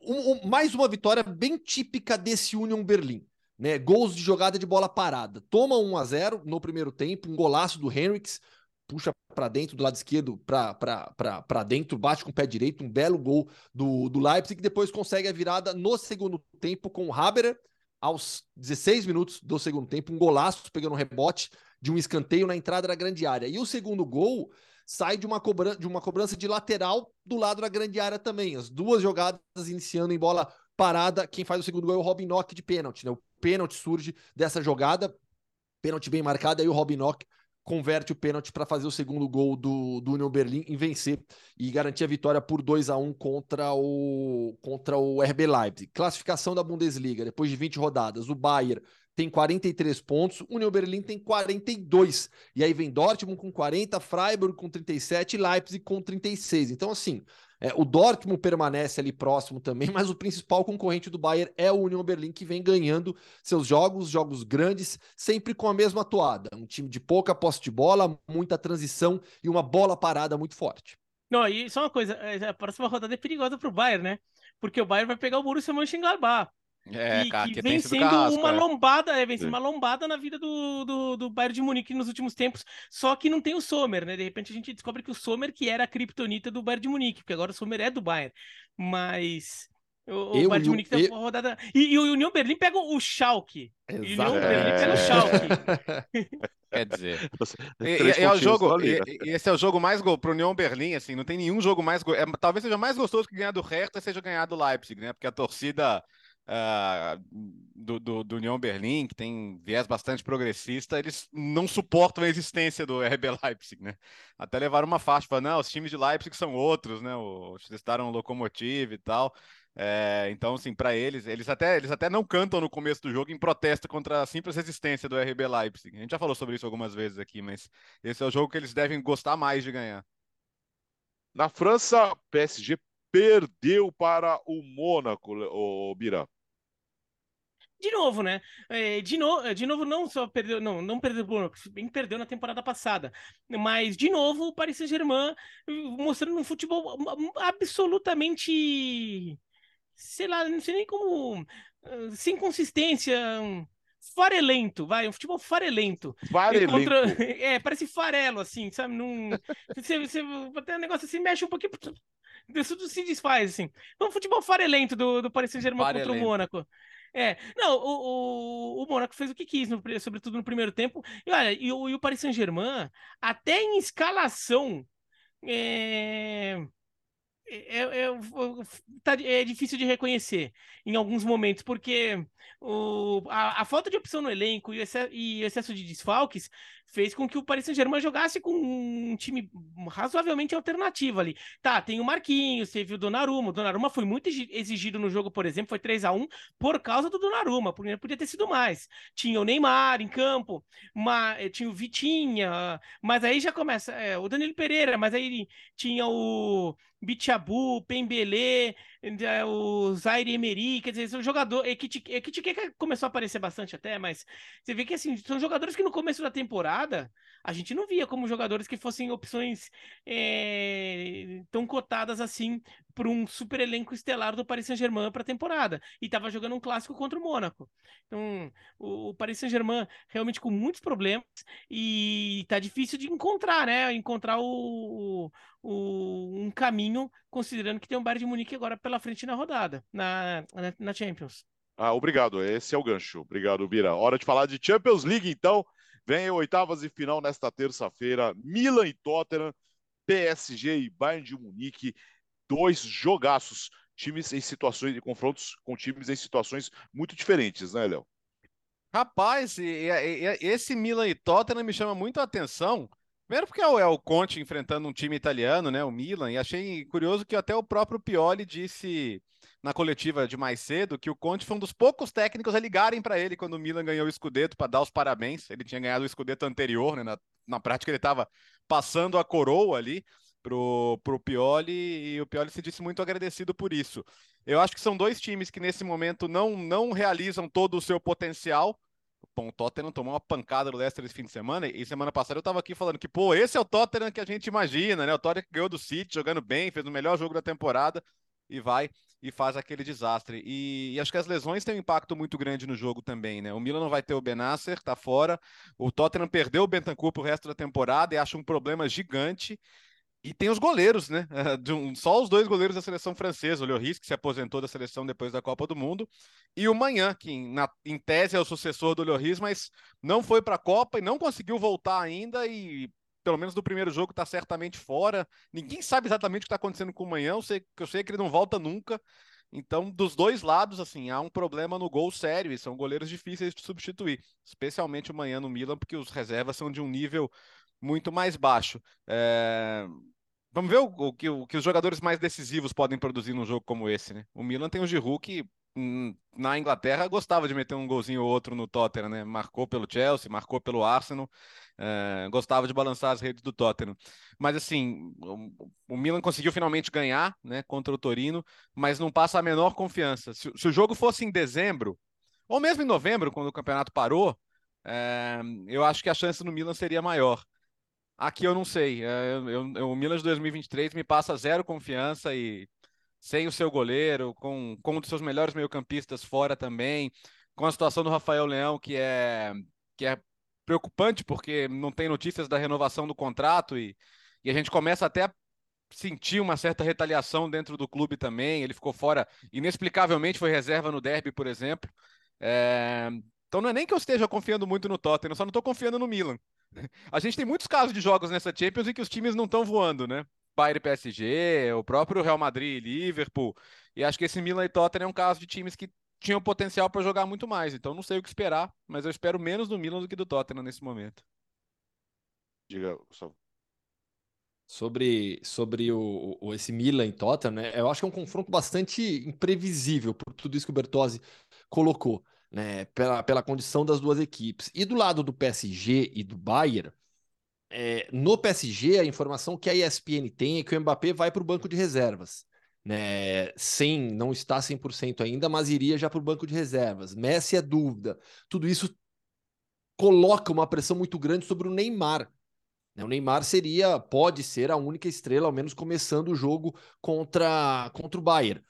um, um, mais uma vitória bem típica desse Union Berlim. Né? Gols de jogada de bola parada. Toma 1 a 0 no primeiro tempo, um golaço do Henriks, puxa para dentro do lado esquerdo, para dentro, bate com o pé direito, um belo gol do, do Leipzig, que depois consegue a virada no segundo tempo com o Haberer, aos 16 minutos do segundo tempo, um golaço pegando um rebote de um escanteio na entrada da grande área. E o segundo gol sai de uma, cobrança, de uma cobrança de lateral do lado da grande área também. As duas jogadas iniciando em bola parada. Quem faz o segundo gol é o Robin Nock de pênalti. Né? O pênalti surge dessa jogada, pênalti bem marcado, aí o Robin Nock converte o pênalti para fazer o segundo gol do, do Union Berlim e vencer e garantir a vitória por 2 a 1 contra o contra o RB Leipzig. Classificação da Bundesliga, depois de 20 rodadas, o Bayern tem 43 pontos, o Union Berlim tem 42. E aí vem Dortmund com 40, Freiburg com 37 e Leipzig com 36. Então, assim, é, o Dortmund permanece ali próximo também, [laughs] mas o principal concorrente do Bayern é o Union Berlim, que vem ganhando seus jogos, jogos grandes, sempre com a mesma atuada. Um time de pouca posse de bola, muita transição e uma bola parada muito forte. Não, e só uma coisa, é, a próxima rodada é perigosa para o Bayern, né? Porque o Bayern vai pegar o Borussia Mönchengladbach. É, cara, que, que vem sendo Carrasco, uma é. lombada, é, vem sendo uma lombada na vida do, do, do Bayern de Munique nos últimos tempos, só que não tem o Sommer, né? De repente a gente descobre que o Sommer que era a criptonita do Bayern de Munique, porque agora o Sommer é do Bayern. Mas o, eu, o Bayern de Munique tem uma rodada. E, e, o União Berlim pega o Schalke. Exato. E o União Berlim pega o Schalke. [laughs] Quer dizer, e, e, é o jogo, e, esse é o jogo mais gol para o União Berlim, assim, não tem nenhum jogo mais é, talvez seja mais gostoso que ganhar do Hertha seja ganhar do Leipzig, né? Porque a torcida uh, do, do, do União Berlim, que tem viés bastante progressista, eles não suportam a existência do [laughs] RB Leipzig, né? Até levaram uma faixa, falaram, não, os times de Leipzig são outros, né? Eles testaram o Locomotive e tal. É, então, assim, para eles, eles até, eles até não cantam no começo do jogo em protesto contra a simples resistência do RB Leipzig. A gente já falou sobre isso algumas vezes aqui, mas esse é o jogo que eles devem gostar mais de ganhar. Na França, PSG perdeu para o Mônaco, o Bira. De novo, né? É, de, no, de novo, não só perdeu, não, não perdeu Mônaco, bem perdeu na temporada passada. Mas, de novo, o Paris Saint-Germain mostrando um futebol absolutamente. Sei lá, não sei nem como. Sem consistência farelento, vai, um futebol farelento. Farelento. Contra... [laughs] É, parece farelo, assim, sabe? Num... Você, você, até um negócio assim, mexe um pouquinho, [laughs] tudo se desfaz, assim. Um futebol farelento do, do Paris Saint-Germain contra o Mônaco. É, não, o, o, o Mônaco fez o que quis, no, sobretudo no primeiro tempo. E olha, e, o, e o Paris Saint-Germain, até em escalação, é... É, é, tá, é, difícil de reconhecer em alguns momentos, porque o, a, a, falta de opção no elenco e o, excesso, e o excesso de desfalques fez com que o Paris Saint-Germain jogasse com um time razoavelmente alternativo ali. Tá, tem o Marquinhos, teve o Donnarumma. O Donnarumma foi muito exigido no jogo, por exemplo, foi 3 a 1 por causa do Donnarumma, porque podia ter sido mais. Tinha o Neymar em campo, mas, eh, tinha o Vitinha, mas aí já começa é, o Danilo Pereira, mas aí tinha o Bichabu, Pembele, o Zaire Emery, quer dizer, são jogadores. Ekitike começou a aparecer bastante até, mas você vê que assim, são jogadores que no começo da temporada a gente não via como jogadores que fossem opções é, tão cotadas assim para um super elenco estelar do Paris Saint-Germain para a temporada. E estava jogando um clássico contra o Mônaco. Então, o, Paris Saint-Germain realmente com muitos problemas e tá difícil de encontrar, né? Encontrar o, o, um caminho, considerando que tem um Bayern de Munique agora pela frente na rodada, na, na, na Champions. Ah, obrigado. Esse é o gancho. Obrigado, Bira. Hora de falar de Champions League, então. Vem oitavas e final nesta terça-feira. Milan e Tottenham PSG e Bayern de Munique, dois jogaços, times em situações de confrontos com times em situações muito diferentes, né, Léo? Rapaz, esse Milan e Tottenham me chama muito a atenção. Primeiro porque é o, é o Conte enfrentando um time italiano, né, o Milan, e achei curioso que até o próprio Pioli disse na coletiva de mais cedo que o Conte foi um dos poucos técnicos a ligarem para ele quando o Milan ganhou o Scudetto para dar os parabéns. Ele tinha ganhado o Scudetto anterior, né, na, na prática ele estava passando a coroa ali pro, pro Pioli e o Pioli se disse muito agradecido por isso. Eu acho que são dois times que nesse momento não, não realizam todo o seu potencial. Bom, o Tottenham tomou uma pancada do Leicester esse fim de semana e semana passada eu estava aqui falando que, pô, esse é o Tottenham que a gente imagina, né? O Tottenham que ganhou do City jogando bem, fez o melhor jogo da temporada e vai e faz aquele desastre. E, e, acho que as lesões têm um impacto muito grande no jogo também, né? O Milan não vai ter o Benasser, tá fora. O Tottenham perdeu o Bentancur pro resto da temporada e acha um problema gigante. E tem os goleiros, né? [laughs] Só os dois goleiros da seleção francesa, o Lloris, que se aposentou da seleção depois da Copa do Mundo, e o Manhã, que na, em tese é o sucessor do Lloris, mas não foi para a Copa e não conseguiu voltar ainda e pelo menos do primeiro jogo está certamente fora. Ninguém sabe exatamente o que está acontecendo com o Manhã, eu sei, eu sei que ele não volta nunca. Então, dos dois lados, assim, há um problema no gol sério e são goleiros difíceis de substituir, especialmente o Manhã no Milan, porque os reservas são de um nível muito mais baixo. É... Vamos ver o, o, que, o, que, os jogadores mais decisivos podem produzir num jogo como esse, né? O Milan tem o Giroud que hum, na Inglaterra gostava de meter um golzinho ou outro no Tottenham, né? Marcou pelo Chelsea, marcou pelo Arsenal, é, gostava de balançar as redes do Tottenham. Mas assim, o, o, Milan conseguiu finalmente ganhar, né? Contra o Torino, mas não passa a menor confiança. Se, se o jogo fosse em dezembro, ou mesmo em novembro, quando o campeonato parou, é, eu acho que a chance no Milan seria maior. Aqui eu não sei. É, eu, eu, o Milan de 2023 me passa zero confiança e sem o seu goleiro, com, com um dos seus melhores meio-campistas fora também, com a situação do Rafael Leão, que é, que é preocupante, porque não tem notícias da renovação do contrato e, e a gente começa até a sentir uma certa retaliação dentro do clube também. Ele ficou fora, inexplicavelmente foi reserva no derby, por exemplo. É... Então não é nem que eu esteja confiando muito no Tottenham, só não estou confiando no Milan. A gente tem muitos casos de jogos nessa Champions em que os times não estão voando, né? Bayern PSG, o próprio Real Madrid e Liverpool. E acho que esse Milan e Tottenham é um caso de times que tinham potencial para jogar muito mais. Então não sei o que esperar, mas eu espero menos do Milan do que do Tottenham nesse momento. Diga, Gustavo. Sobre, sobre o, o, esse Milan e Tottenham, né? Eu acho que é um confronto bastante imprevisível por tudo isso que o Bertozzi colocou né, pela, pela condição das duas equipes. E do lado do PSG e do Bayern, é, no PSG, a informação que a ESPN tem é que o Mbappé vai para o banco de reservas. Né, sem, não está 100% ainda, mas iria já para o banco de reservas. Messi é dúvida. Tudo isso coloca uma pressão muito grande sobre o Neymar. Né. O Neymar seria, pode ser a única estrela, ao menos começando o jogo contra, contra o Bayern.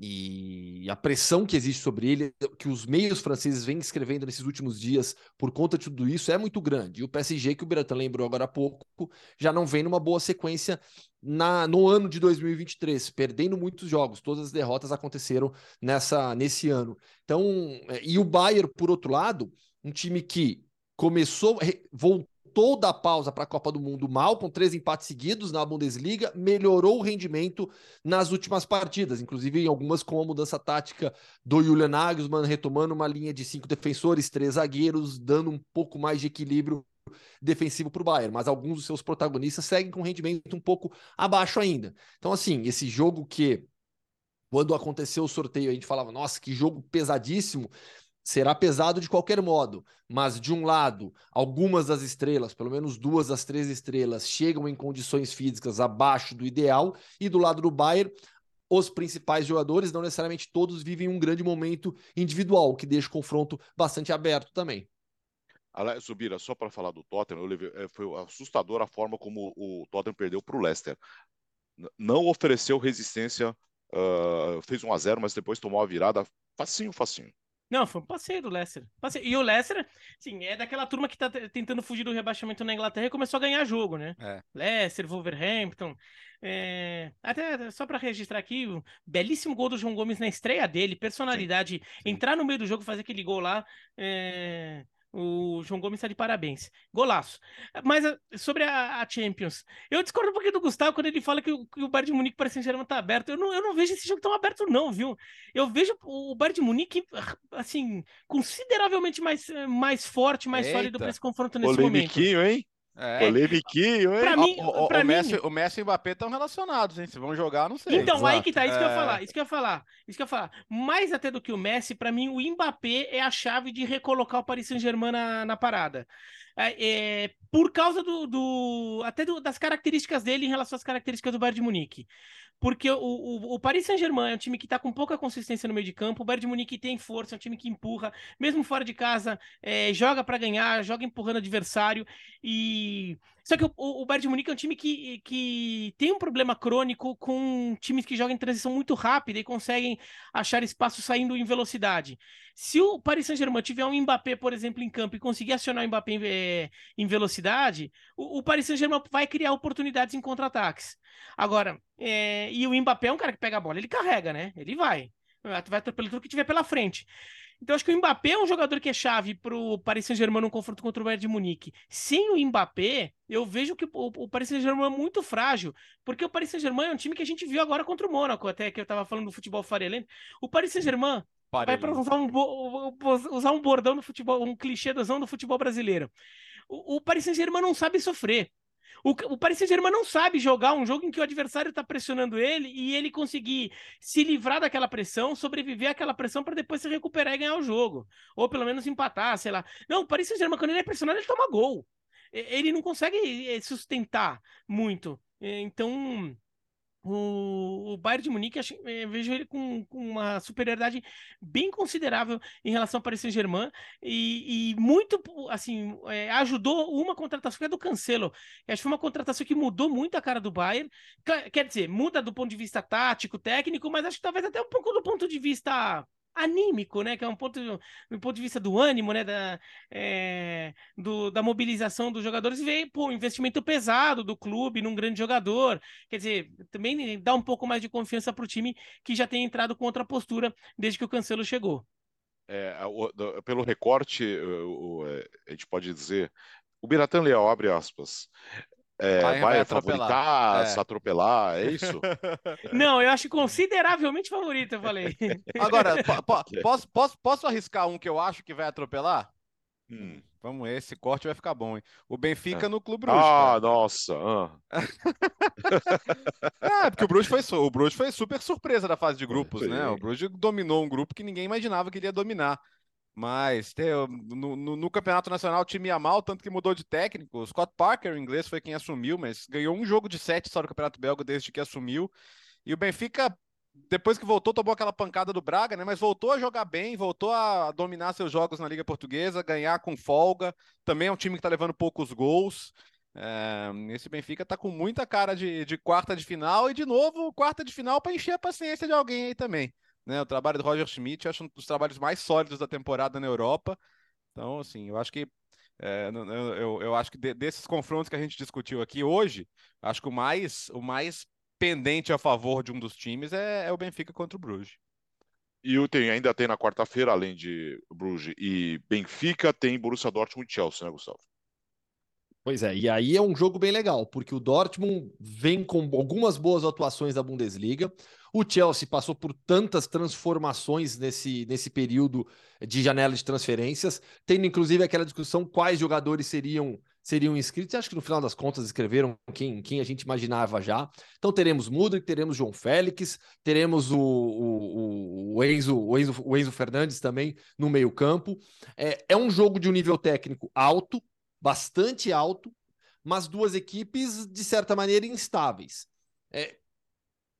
E a pressão que existe sobre ele, que os meios franceses vêm escrevendo nesses últimos dias por conta de tudo isso, é muito grande. E o PSG, que o Beratan lembrou agora há pouco, já não vem numa boa sequência na, no ano de 2023, perdendo muitos jogos. Todas as derrotas aconteceram nessa, nesse ano. Então, é, e o Bayern, por outro lado, um time que começou, voltou voltou da pausa para a Copa do Mundo mal, com três empates seguidos na Bundesliga, melhorou o rendimento nas últimas partidas, inclusive em algumas com a mudança tática do Julian Nagelsmann, retomando uma linha de cinco defensores, três zagueiros, dando um pouco mais de equilíbrio defensivo para o Bayern, mas alguns dos seus protagonistas seguem com rendimento um pouco abaixo ainda. Então, assim, esse jogo que quando aconteceu o sorteio, a gente falava, nossa, que jogo pesadíssimo será pesado de qualquer modo, mas de um lado, algumas das estrelas, pelo menos duas das três estrelas, chegam em condições físicas abaixo do ideal, e do lado do Bayern, os principais jogadores, não necessariamente todos vivem um grande momento individual, que deixa o confronto bastante aberto também. Subira, só para falar do Tottenham, levei, é, foi assustador a forma como o Tottenham perdeu para o Leicester. Não ofereceu resistência, uh, fez 1 a 0 mas depois tomou a virada facinho, facinho. Não, foi um passeio do Leicester. Passeio. E o Leicester, sim, é daquela turma que tá tentando fugir do rebaixamento na Inglaterra e começou a ganhar jogo, né? É. Leicester, Wolverhampton. É... Até só para registrar aqui, o belíssimo gol do João Gomes na estreia dele, personalidade, sim, sim. entrar no meio do jogo, fazer aquele gol lá. É... O João Gomes está de parabéns. Golaço. Mas ah, sobre a, a, Champions, eu discordo um pouquinho do Gustavo quando ele fala que o, que o Bayern de Munique para Saint-Germain tá aberto. Eu não, eu não vejo esse jogo tão aberto, não, viu? Eu vejo o Bayern de Munique, assim, consideravelmente mais, mais forte, mais Eita. sólido para esse confronto nesse momento. hein? É. Polemiquinho, hein? Pra mim, o, o, pra o, mim... Messi, o Messi e o Mbappé estão relacionados, hein? Se vão jogar, não sei. Então, Exato. aí que tá, isso é... que eu ia é. falar, isso que eu ia falar, isso que eu ia falar. Mais até do que o Messi, para mim, o Mbappé é a chave de recolocar o Paris Saint-Germain na, na parada. É, é, por causa do, do até do, das características dele em relação às características do Bayern de Munique. Porque o, o, o Paris Saint-Germain é um time que está com pouca consistência no meio de campo, o Bayern de Munique tem força, é um time que empurra, mesmo fora de casa, é, joga para ganhar, joga empurrando adversário. E só que o, o, Bayern de Munique é um time que, que tem um problema crônico com times que jogam em transição muito rápida e conseguem achar espaço saindo em velocidade. Se o Paris Saint-Germain tiver um Mbappé, por exemplo, em campo e conseguir acionar o Mbappé em, em velocidade, o, o Paris Saint-Germain vai criar oportunidades em contra-ataques. Agora, é, e o Mbappé é um cara que pega a bola, ele carrega, né? Ele vai. Vai pelo tudo que tiver pela frente. Então, acho que o Mbappé é um jogador que é chave para o Paris Saint-Germain no confronto contra o Bayern de Munique. Sem o Mbappé, eu vejo que o, o Paris Saint-Germain é muito frágil, porque o Paris Saint-Germain é um time que a gente viu agora contra o Mônaco, até que eu estava falando do futebol farelento. O Paris Saint-Germain Vai para usar um, usar um bordão no futebol, um clichê do futebol brasileiro. O, o Paris Saint-Germain não sabe sofrer. O, o Paris Saint-Germain não sabe jogar um jogo em que o adversário está pressionando ele e ele conseguir se livrar daquela pressão, sobreviver àquela pressão para depois se recuperar e ganhar o jogo. Ou pelo menos empatar, sei lá. Não, o Paris Saint-Germain, quando ele é pressionado, ele toma gol. Ele não consegue eh, sustentar muito. Então, o, o Bayern de Munique, acho, é, vejo ele com, com, uma superioridade bem considerável em relação ao Paris Saint-Germain e, e, muito, assim, é, ajudou uma contratação que é do Cancelo. Acho que foi uma contratação que mudou muito a cara do Bayern. Quer dizer, muda do ponto de vista tático, técnico, mas acho que talvez até um pouco do ponto de vista anímico, né? Que é um ponto do ponto de vista do ânimo, né? Da, é, do, da mobilização dos jogadores, veio pô, investimento pesado do clube num grande jogador. Quer dizer, também dá um pouco mais de confiança para o time que já tem entrado com outra postura desde que o Cancelo chegou. É, o, pelo recorte, o, o, é, a gente pode dizer, o Biratan Leal, abre aspas, é, vai, vai favoritar, é. se atropelar, é isso? [laughs] Não, eu acho consideravelmente favorito, eu falei. [laughs] Agora, po po [laughs] posso, posso, posso arriscar um que eu acho que vai atropelar? Hum. Vamos, esse corte vai ficar bom, hein? O Benfica é. no Clube Bruxo. Ah, cara. nossa! Ah. é, porque o Bruxo, foi, o Bruxo foi super surpresa da fase de grupos, né? O Bruxo dominou um grupo que ninguém imaginava que iria dominar. Mas no, no, no, campeonato nacional o time ia mal, tanto que mudou de técnico. O Scott Parker, inglês, foi quem assumiu, mas ganhou um jogo de sete só no campeonato belga desde que assumiu. E o Benfica, depois que voltou, tomou aquela pancada do Braga, né? Mas voltou a jogar bem, voltou a dominar seus jogos na Liga Portuguesa, ganhar com folga. Também é um time que está levando poucos gols. É, esse Benfica tá com muita cara de, de quarta de final e, de novo, quarta de final para encher a paciência de alguém aí também. Né? O trabalho do Roger Schmidt eu acho um dos trabalhos mais sólidos da temporada na Europa. Então, assim, eu acho que é, eu, eu, eu, acho que de, desses confrontos que a gente discutiu aqui hoje, acho que o mais, o mais pendente a favor de um dos times é, é o Benfica contra o Bruges. E o tem, ainda tem na quarta-feira, além de Bruges e Benfica, tem Borussia Dortmund e Chelsea, né, Gustavo? Pois é, e aí é um jogo bem legal, porque o Dortmund vem com algumas boas atuações da Bundesliga. O Chelsea passou por tantas transformações nesse, nesse período de janela de transferências, tendo inclusive aquela discussão quais jogadores seriam seriam inscritos. Acho que no final das contas escreveram quem, quem a gente imaginava já. Então teremos Mudrik, teremos João Félix, teremos o, o, o, Enzo, o, Enzo, o Enzo Fernandes também no meio-campo. É, é um jogo de um nível técnico alto, bastante alto, mas duas equipes, de certa maneira, instáveis. É,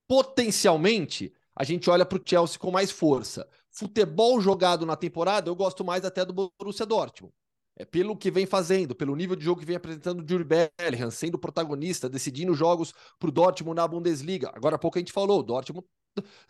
potencialmente, a gente olha para o Chelsea com mais força. Futebol jogado na temporada, eu gosto mais até do Borussia Dortmund. É pelo que vem fazendo, pelo nível de jogo que vem apresentando o Jury Bellingham, sendo protagonista, decidindo jogos para o Dortmund na Bundesliga. Agora há pouco a gente falou, o Dortmund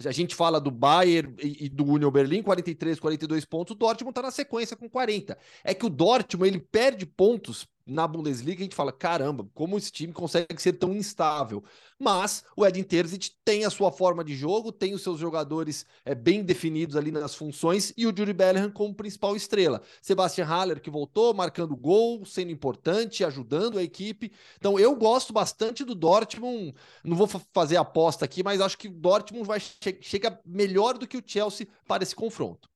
a gente fala do Bayern e, do Union Berlim, 43, 42 pontos, o Dortmund está na sequência com 40. É que o Dortmund ele perde pontos na Bundesliga a gente fala, caramba, como esse time consegue ser tão instável? Mas o Edin Terzic tem a sua forma de jogo, tem os seus jogadores é, bem definidos ali nas funções e o Jury Bellingham como principal estrela. Sebastian Haller que voltou, marcando gol, sendo importante, ajudando a equipe. Então eu gosto bastante do Dortmund. Não vou fazer aposta aqui, mas acho que o Dortmund vai che chega melhor do que o Chelsea para esse confronto.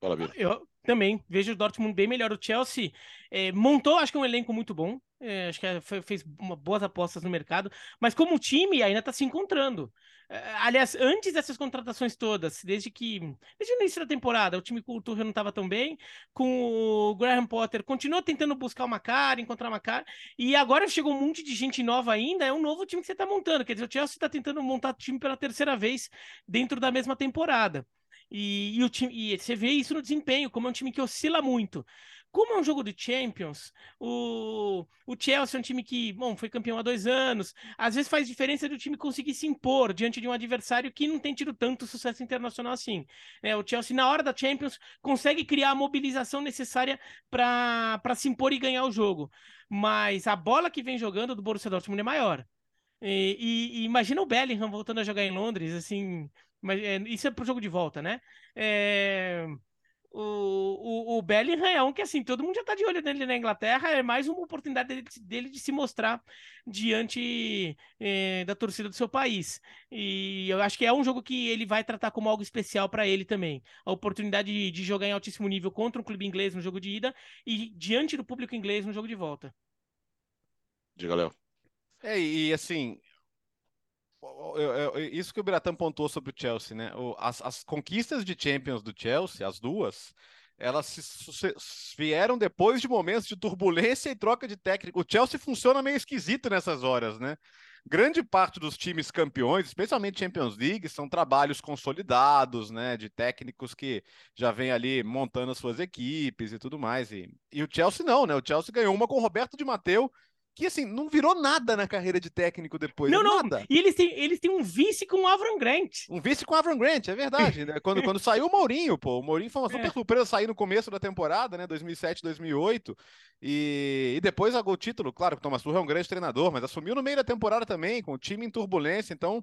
Fala, Eu também vejo o Dortmund bem melhor. O Chelsea é, montou, acho que um elenco muito bom. É, acho que é, foi, fez uma, boas apostas no mercado, mas como time ainda está se encontrando. É, aliás, antes dessas contratações todas, desde que desde o início da temporada, o time com o Tuchel não estava tão bem, com o Graham Potter continuou tentando buscar uma cara, encontrar uma cara, e agora chegou um monte de gente nova ainda, é um novo time que você está montando. Quer dizer, o Chelsea está tentando montar time pela terceira vez dentro da mesma temporada. E, e, o time, e você vê isso no desempenho, como é um time que oscila muito. Como é um jogo de Champions, o, o Chelsea é um time que, bom, foi campeão há dois anos. Às vezes faz diferença do time conseguir se impor diante de um adversário que não tem tido tanto sucesso internacional assim. É, o Chelsea, na hora da Champions, consegue criar a mobilização necessária para se impor e ganhar o jogo. Mas a bola que vem jogando do Borussia Dortmund é maior. E, e, e imagina o Bellingham voltando a jogar em Londres, assim, mas é, isso é pro jogo de volta, né? É, o, o, o Bellingham é um que, assim, todo mundo já tá de olho nele na Inglaterra. É mais uma oportunidade dele, dele de se mostrar diante é, da torcida do seu país. E eu acho que é um jogo que ele vai tratar como algo especial para ele também. A oportunidade de, de jogar em altíssimo nível contra um clube inglês no jogo de ida e diante do público inglês no jogo de volta. Diga, Léo. É, e assim, isso que o Biratan pontuou sobre o Chelsea, né? As, as, conquistas de Champions do Chelsea, as duas, elas se, vieram depois de momentos de turbulência e troca de técnico. O Chelsea funciona meio esquisito nessas horas, né? Grande parte dos times campeões, especialmente Champions League, são trabalhos consolidados, né? De técnicos que já vêm ali montando as suas equipes e tudo mais. E, e o Chelsea não, né? O Chelsea ganhou uma com o Roberto de Matteo que assim, não virou nada na carreira de técnico depois. Não, não. E eles têm, eles têm um vice com o Avram Grant. Um vice com o Avram Grant, é verdade. Né? Quando, [laughs] quando saiu o Mourinho, pô. O Mourinho foi uma super é. surpresa sair no começo da temporada, né? 2007, 2008. E, e depois o título, claro, o Thomas Tuchel é um grande treinador, mas assumiu no meio da temporada também, com o time em turbulência. Então,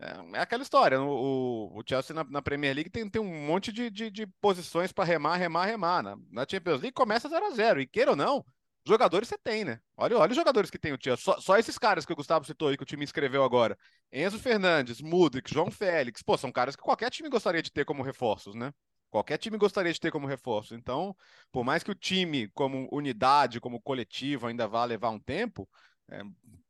é, é aquela história. O, o Chelsea na, na, Premier League tem, tem um monte de, de, de posições para remar, remar, remar. Na, na Champions League começa 0 a 0 E queira ou não Jogadores você tem, né? Olha, olha os jogadores que tem o Chelsea. Só, só, esses caras que o Gustavo citou aí, que o time escreveu agora. Enzo Fernandes, Mudrik, João Félix. Pô, são caras que qualquer time gostaria de ter como reforços, né? Qualquer time gostaria de ter como reforço. Então, por mais que o time, como unidade, como coletivo, ainda vá levar um tempo, é,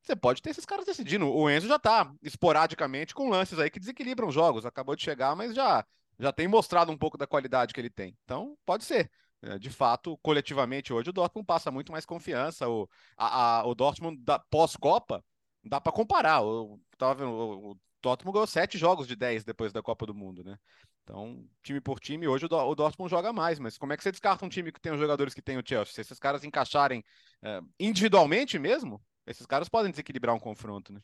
você pode ter esses caras decidindo. O Enzo já tá esporadicamente com lances aí que desequilibram jogos. Acabou de chegar, mas já, já tem mostrado um pouco da qualidade que ele tem. Então, pode ser. É, de fato, coletivamente hoje o Dortmund passa muito mais confiança. O, a, a, o Dortmund pós-Copa dá para comparar. Eu tava o, o Dortmund ganhou sete jogos de dez depois da Copa do Mundo, né? Então, time por time, hoje o, o Dortmund joga mais. Mas como é que você descarta um time que tem os jogadores que tem o Chelsea? Se esses caras encaixarem é, individualmente mesmo, esses caras podem desequilibrar um confronto, né?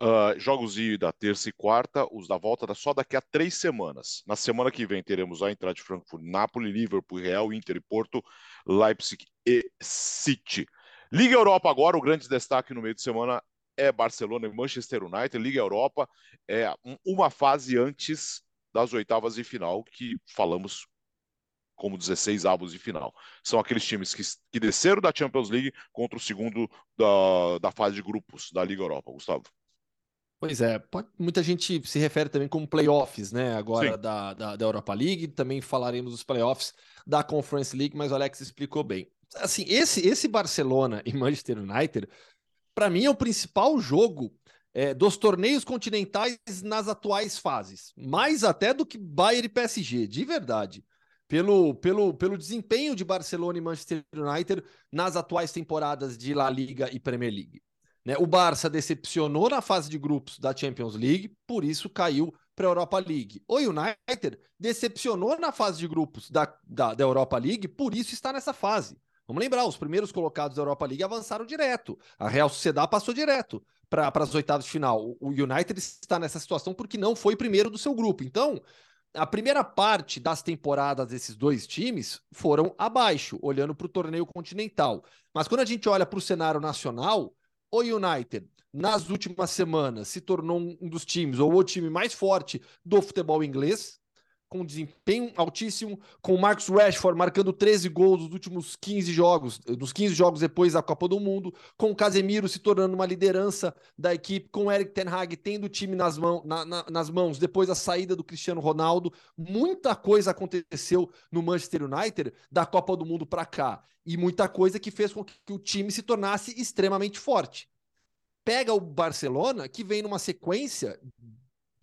Uh, jogos da terça e quarta, os da volta só daqui a três semanas. Na semana que vem teremos a entrada de Frankfurt, Napoli, Liverpool, Real, Inter e Porto, Leipzig e City. Liga Europa agora, o grande destaque no meio de semana é Barcelona e Manchester United. Liga Europa é uma fase antes das oitavas de final que falamos como 16 avos de final. São aqueles times que, que desceram da Champions League contra o segundo da, da fase de grupos da Liga Europa, Gustavo. Pois é, pode, muita gente se refere também como playoffs, né? Agora da, da, da, Europa League, também falaremos dos playoffs da Conference League, mas o Alex explicou bem. Assim, esse, esse Barcelona e Manchester United, para mim, é o principal jogo é, dos torneios continentais nas atuais fases, mais até do que Bayern e PSG, de verdade. Pelo, pelo, pelo desempenho de Barcelona e Manchester United nas atuais temporadas de La Liga e Premier League. Né? O Barça decepcionou na fase de grupos da Champions League, por isso caiu para a Europa League. O United decepcionou na fase de grupos da, da, da Europa League, por isso está nessa fase. Vamos lembrar, os primeiros colocados da Europa League avançaram direto. A Real Sociedade passou direto para as oitavas de final. O United está nessa situação porque não foi primeiro do seu grupo. Então, a primeira parte das temporadas desses dois times foram abaixo, olhando para o torneio continental. Mas quando a gente olha para o cenário nacional, o United, nas últimas semanas, se tornou um dos times, ou o time mais forte do futebol inglês, com desempenho altíssimo, com o Marcus Rashford marcando 13 gols nos últimos 15 jogos, dos 15 jogos depois da Copa do Mundo, com o Casemiro se tornando uma liderança da equipe, com o Eric Ten Hag tendo o time nas, mão, na, na, nas mãos depois da saída do Cristiano Ronaldo. Muita coisa aconteceu no Manchester United da Copa do Mundo para cá, e muita coisa que fez com que o time se tornasse extremamente forte. Pega o Barcelona, que vem numa sequência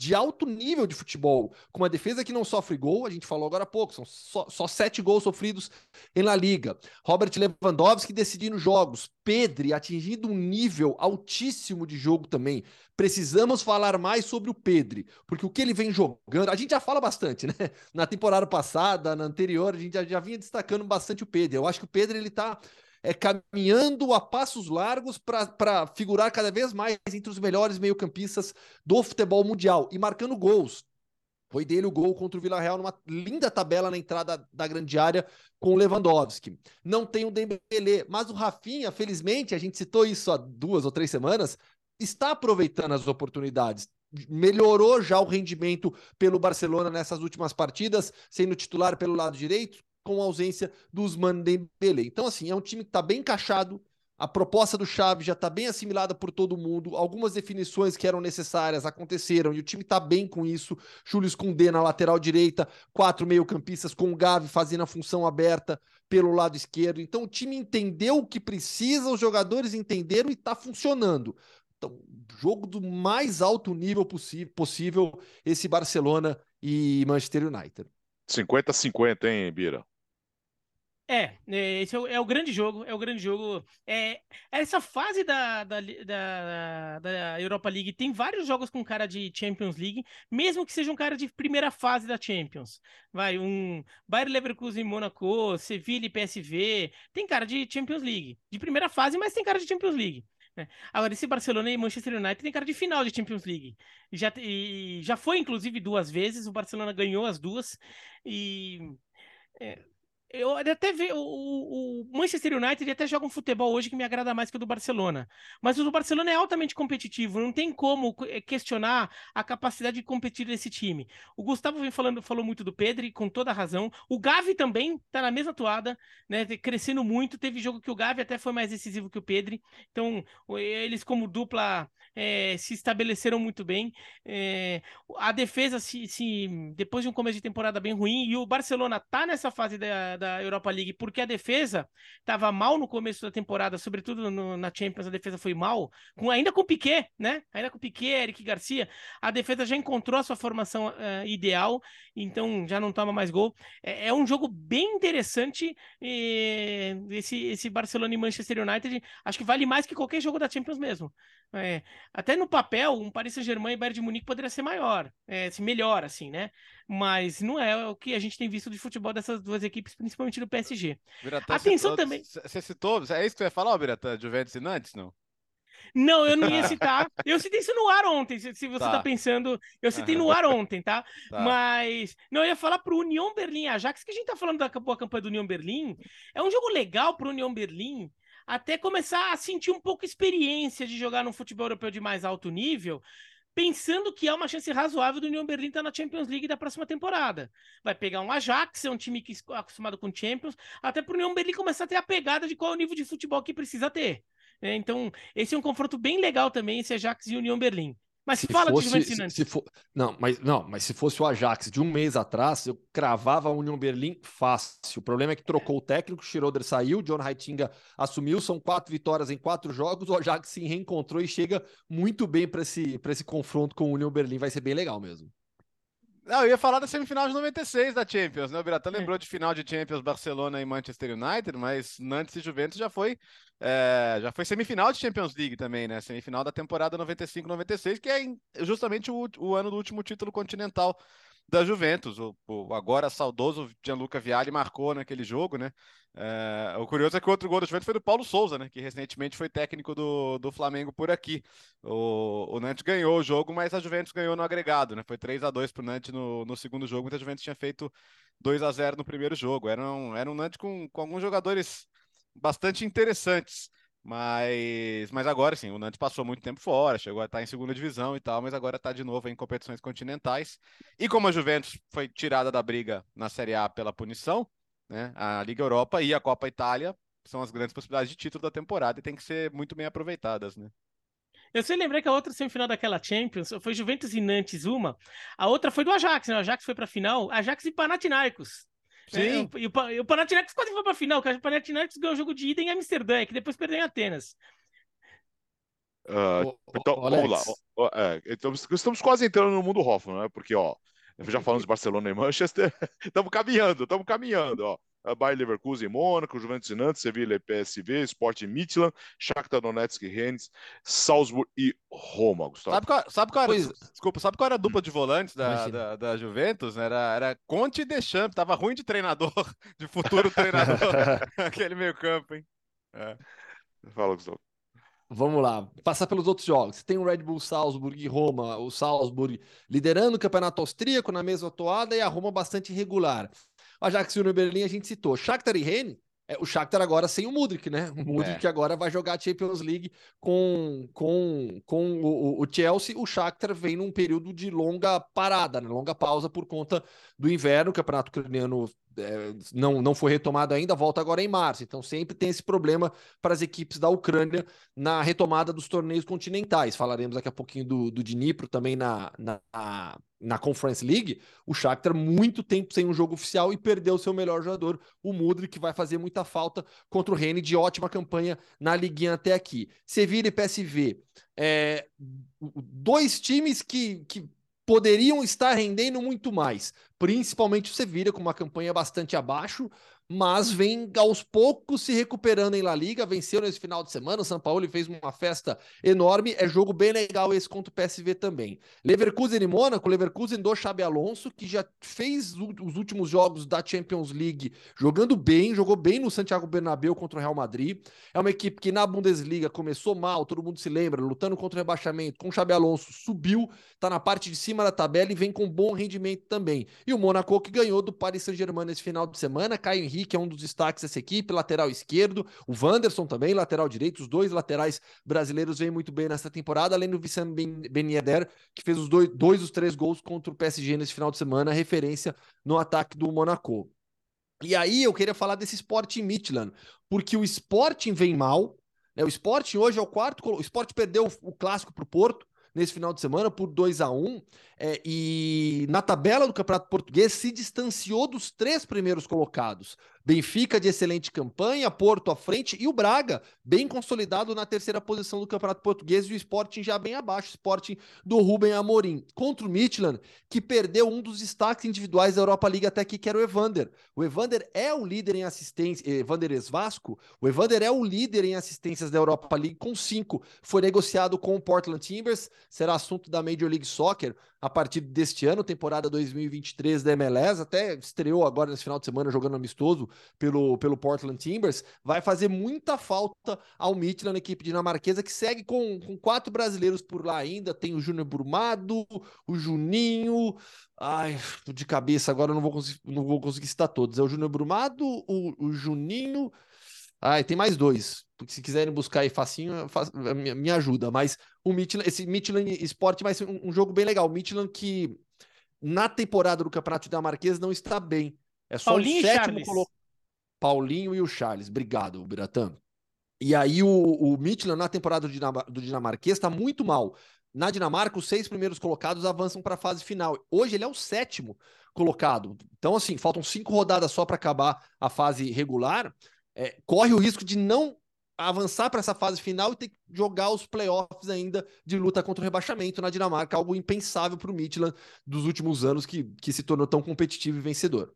de alto nível de futebol, com uma defesa que não sofre gol, a gente falou agora há pouco, são só, só sete gols sofridos em La Liga. Robert Lewandowski decidindo jogos, Pedri atingindo um nível altíssimo de jogo também. Precisamos falar mais sobre o Pedri, porque o que ele vem jogando, a gente já fala bastante, né? [laughs] Na temporada passada, na anterior, a gente já, já vinha destacando bastante o Pedri. Eu acho que o Pedri ele tá é, caminhando a passos largos para figurar cada vez mais entre os melhores meio-campistas do futebol mundial e marcando gols. Foi dele o gol contra o Villarreal numa linda tabela na entrada da grande área com o Lewandowski. Não tem o Dembélé, mas o Rafinha, felizmente, a gente citou isso há duas ou três semanas, está aproveitando as oportunidades. Melhorou já o rendimento pelo Barcelona nessas últimas partidas, sendo titular pelo lado direito, com a ausência do Usman Dembele. Então, assim, é um time que está bem encaixado, a proposta do Xavi já está bem assimilada por todo mundo, algumas definições que eram necessárias aconteceram e o time está bem com isso. Julius Koundé na lateral direita, quatro meio-campistas com o Gavi fazendo a função aberta pelo lado esquerdo. Então o time entendeu o que precisa, os jogadores entenderam e está funcionando. Então, jogo do mais alto nível possível esse Barcelona e Manchester United. 50-50, hein, Bira? É, é, esse é o, é o, grande jogo, é o grande jogo. É, essa fase da, da, da, da, Europa League tem vários jogos com cara de Champions League, mesmo que seja um cara de primeira fase da Champions. Vai, um Bayern Leverkusen Monaco, Sevilla e PSV, tem cara de Champions League. De primeira fase, mas tem cara de Champions League. Né? Agora, esse Barcelona e Manchester United tem cara de final de Champions League. Já, e já foi, inclusive, duas vezes. O Barcelona ganhou as duas. E é, eu até vejo o, Manchester United até joga um futebol hoje que me agrada mais que o do Barcelona. Mas o do Barcelona é altamente competitivo, não tem como eh, questionar a capacidade de competir desse time. O Gustavo vem falando, falou muito do Pedri, com toda razão. O Gavi também tá na mesma toada, né? Crescendo muito. Teve jogo que o Gavi até foi mais decisivo que o Pedri. Então, eles, como dupla, é, se estabeleceram muito bem. É, a defesa, se, se, depois de um começo de temporada bem ruim, e o Barcelona tá nessa fase da da Europa League, porque a defesa estava mal no começo da temporada, sobretudo no, na Champions, a defesa foi mal, com, ainda com Piquet, né? Ainda com Piquet, Eric Garcia, a defesa já encontrou a sua formação uh, ideal, então já não toma mais gol. É, é um jogo bem interessante esse, esse Barcelona e Manchester United, acho que vale mais que qualquer jogo da Champions mesmo. É, até no papel, um Paris Saint-Germain e Bayern de Munique poderia ser maior, é, se melhor, assim, né? mas não é o que a gente tem visto de futebol dessas duas equipes, principalmente do PSG. Biratã, Atenção também. Você citou, é isso que você ia falar, Biratã, Juventus e Nantes, não? Não, eu não ia [laughs] citar. Eu citei isso no ar ontem, se, se você tá. tá. pensando. Eu citei no [laughs] ar ontem, tá? tá? Mas. Não, eu ia falar pro União Berlim Ajax, que a gente tá falando da boa campanha do União Berlim. É um jogo legal pro União Berlim, até começar a sentir um pouco experiência de jogar no futebol europeu de mais alto nível, pensando que há uma chance razoável do União Berlim estar na Champions League da próxima temporada. Vai pegar um Ajax, é um time que acostumado com Champions, até para o União Berlim começar a ter a pegada de qual é o nível de futebol que precisa ter. É, então, esse é um confronto bem legal também, esse Ajax e União Berlim. Mas se fala fosse, de Juventus se, se for, não, mas não, mas se fosse o Ajax de um mês atrás, eu cravava a União Berlim fácil. O problema é que trocou o técnico, o Schroeder saiu, John Heitinga assumiu, são quatro vitórias em quatro jogos, o Ajax se reencontrou e chega muito bem para esse, esse confronto com o União Berlim, vai ser bem legal mesmo. Não, eu ia falar da semifinal de 96 da Champions, né? O Biratã é. lembrou de final de Champions Barcelona e Manchester United, mas Nantes e Juventus já foi é, já foi semifinal de Champions League também, né? Semifinal da temporada 95-96, que é justamente o, o, ano do último título continental da Juventus. O, o agora saudoso Gianluca Vialli marcou naquele jogo, né? É, o curioso é que o outro gol da Juventus foi do Paulo Souza, né? Que recentemente foi técnico do, do Flamengo por aqui. O, o Nantes ganhou o jogo, mas a Juventus ganhou no agregado, né? Foi 3 a 2 para o Nantes no, no segundo jogo, mas a Juventus tinha feito 2 a 0 no primeiro jogo. Era um, era um Nantes com, com alguns jogadores bastante interessantes. Mas, mas agora sim, o Nantes passou muito tempo fora, chegou a estar em segunda divisão e tal, mas agora está de novo em competições continentais. E como a Juventus foi tirada da briga na Série A pela punição, né, a Liga Europa e a Copa Itália são as grandes possibilidades de título da temporada e tem que ser muito bem aproveitadas, né? Eu sei lembrar que a outra semifinal daquela Champions foi Juventus e Nantes uma, a outra foi do Ajax, né? O Ajax foi para a final, Ajax e Panathinaikos. Sim. É, e, o, e o Panathinaikos quase foi pra final, cara. O Panathinaikos ganhou o jogo de ida em Amsterdã, que depois perdeu em Atenas. Uh, então, vamos lá. É, então, estamos quase entrando no mundo Hoffman, né? Porque, ó, já falamos de Barcelona e Manchester, [laughs] estamos caminhando, estamos caminhando, ó. Bayern Leverkusen e Mônaco, Juventus e Nantes, Sevilla e PSV, Sport e Midland, Shakhtar Donetsk e Rennes, Salzburg e Roma, Gustavo. Sabe qual, sabe qual era, pois... desculpa, sabe qual era a dupla de volantes da, da, da, Juventus? Era, era Conte e Deschamps, tava ruim de treinador, [laughs] de futuro treinador, [laughs] aquele meio campo, hein? É. Fala, Gustavo. Vamos lá, passar pelos outros jogos. Tem o Red Bull Salzburg e Roma, o Salzburg liderando o campeonato austríaco na mesma toada e a Roma bastante irregular. Ajax e o Berlim a gente citou. Shakhtar e Rennes, é, o Shakhtar agora sem o Mudrik, né? O Mudrik é. agora vai jogar a Champions League com, com, com o, o, Chelsea. O Shakhtar vem num período de longa parada, né? longa pausa por conta do inverno. O campeonato ucraniano é, não, não foi retomado ainda, volta agora em março. Então sempre tem esse problema para as equipes da Ucrânia na retomada dos torneios continentais. Falaremos daqui a pouquinho do, do Dnipro também na, na, na Conference League. O Shakhtar muito tempo sem um jogo oficial e perdeu seu melhor jogador, o Mudrik, que vai fazer muita falta contra o Rennes de ótima campanha na liguinha até aqui. Sevilla e PSV. É, dois times que, que poderiam estar rendendo muito mais, principalmente o Sevilla com uma campanha bastante abaixo, mas vem aos poucos se recuperando em La Liga, venceu nesse final de semana, o São Paulo fez uma festa enorme, é jogo bem legal esse contra o PSV também. Leverkusen e Mônaco, Leverkusen do Xabi Alonso, que já fez os últimos jogos da Champions League jogando bem, jogou bem no Santiago Bernabéu contra o Real Madrid, é uma equipe que na Bundesliga começou mal, todo mundo se lembra, lutando contra o rebaixamento, com o Xabi Alonso subiu, tá na parte de cima da tabela e vem com bom rendimento também. E o Mônaco que ganhou do Paris Saint-Germain nesse final de semana, Caio Henrique que é um dos destaques dessa equipe, lateral esquerdo, o Wanderson também, lateral direito, os dois laterais brasileiros vêm muito bem nessa temporada, além do Vicente Ben Yedder, que fez os dois, dois dos três gols contra o PSG nesse final de semana, referência no ataque do Monaco. E aí eu queria falar desse Sporting Midland, porque o Sporting vem mal, né? O Sporting hoje é o quarto, o Sporting perdeu o clássico para o Porto, nesse final de semana por 2 a 1 é, e na tabela do Campeonato Português se distanciou dos três primeiros colocados. Benfica de excelente campanha, Porto à frente e o Braga, bem consolidado na terceira posição do Campeonato Português e o Sporting já bem abaixo, o Sporting do Rubem Amorim. Contra o Midland, que perdeu um dos destaques individuais da Europa League até aqui, que era o Evander. O Evander é o líder em assistência, Evander Esvasco, o Evander é o líder em assistências da Europa League com cinco. Foi negociado com o Portland Timbers, será assunto da Major League Soccer a partir deste ano, temporada 2023 da MLS, até estreou agora nesse final de semana jogando amistoso pelo, pelo Portland Timbers, vai fazer muita falta ao Midland, equipe dinamarquesa, que segue com, com quatro brasileiros por lá ainda, tem o Júnior Burmado, o Juninho, ai, de cabeça agora eu não vou, conseguir, não vou conseguir citar todos, é o Júnior Brumado, o, o Juninho, ai, tem mais dois, porque se quiserem buscar aí facinho, me, me ajuda. Mas o Midland, esse Midland Sport vai ser um, um, jogo bem legal. O Midland que na temporada do Campeonato Dinamarquês não está bem. É só Paulinho o sétimo colocado. Paulinho e o Charles. Obrigado, Biratã. E aí o, o Midland na temporada do, Dinam do dinamarquês está muito mal. Na Dinamarca, os seis primeiros colocados avançam para a fase final. Hoje ele é o sétimo colocado. Então, assim, faltam cinco rodadas só para acabar a fase regular. É, corre o risco de não avançar para essa fase final e ter que jogar os playoffs ainda de luta contra o rebaixamento na Dinamarca, algo impensável para o Midland dos últimos anos que, que se tornou tão competitivo e vencedor.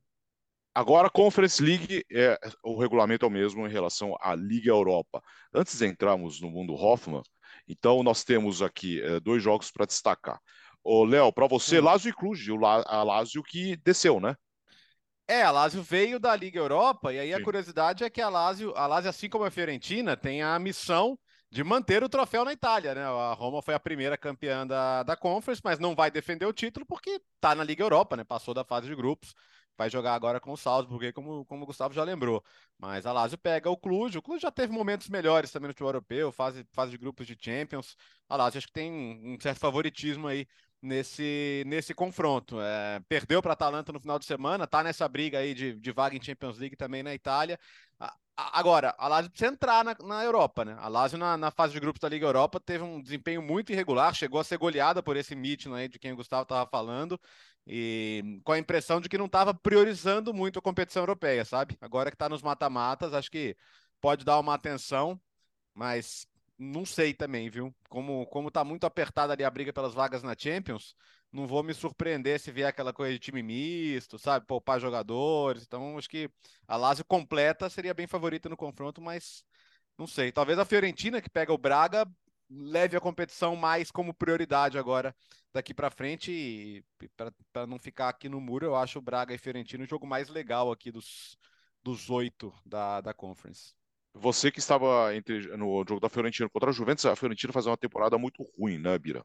Agora, a Conference League, é, o regulamento é o mesmo em relação à Liga Europa. Antes de entrarmos no mundo Hoffman, então nós temos aqui é, dois jogos para destacar. Ô, Léo, para você, Hum. Lazio e Cluj, a Lazio que desceu, né? É, a Lazio veio da Liga Europa, e aí a Sim. curiosidade é que a Lazio, a Lazio, assim como a Fiorentina, tem a missão de manter o troféu na Itália, né? A Roma foi a primeira campeã da, da Conference, mas não vai defender o título porque tá na Liga Europa, né? Passou da fase de grupos, vai jogar agora com o Salzburg, como, como o Gustavo já lembrou. Mas a Lazio pega o Cluj, o Cluj já teve momentos melhores também no futebol europeu, fase, fase de grupos de Champions. A Lazio acho que tem um certo favoritismo aí nesse, nesse confronto. É, perdeu para a Atalanta no final de semana, tá nessa briga aí de, de vaga em Champions League também na Itália. Agora, a Lazio precisa entrar na, na Europa, né? A Lazio na, na fase de grupos da Liga Europa teve um desempenho muito irregular, chegou a ser goleada por esse Midtjylland aí de quem o Gustavo estava falando, e com a impressão de que não estava priorizando muito a competição europeia, sabe? Agora que está nos mata-matas, acho que pode dar uma atenção, mas não sei também, viu? Como, como tá muito apertada ali a briga pelas vagas na Champions, não vou me surpreender se vier aquela coisa de time misto, sabe? Poupar jogadores. Então, acho que a Lazio completa seria bem favorita no confronto, mas não sei. Talvez a Fiorentina, que pega o Braga, leve a competição mais como prioridade agora daqui para frente. Para não ficar aqui no muro, eu acho o Braga e Fiorentina o jogo mais legal aqui dos, dos oito da, da Conference. Você que estava entre, no jogo da Fiorentina contra a Juventus, a Fiorentina faz uma temporada muito ruim, né, Bira?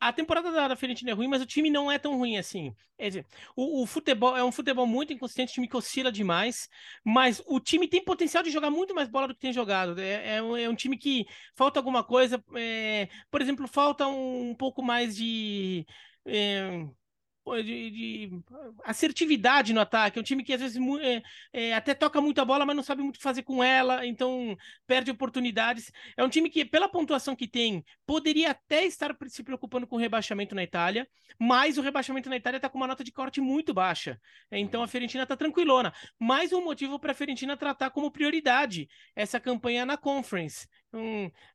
A temporada da, Fiorentina é ruim, mas o time não é tão ruim assim. Quer dizer, o, o futebol é um futebol muito inconsistente, time que oscila demais, mas o time tem potencial de jogar muito mais bola do que tem jogado. É, é, um, é um time que falta alguma coisa. é, por exemplo, falta um, pouco mais de. De, de assertividade no ataque. É um time que às vezes é, é, até toca muito a bola, mas não sabe muito o que fazer com ela, então perde oportunidades. É um time que, pela pontuação que tem, poderia até estar se preocupando com o rebaixamento na Itália, mas o rebaixamento na Itália está com uma nota de corte muito baixa. Então a Fiorentina está tranquilona. Mais um motivo para a Fiorentina tratar como prioridade essa campanha na Conference.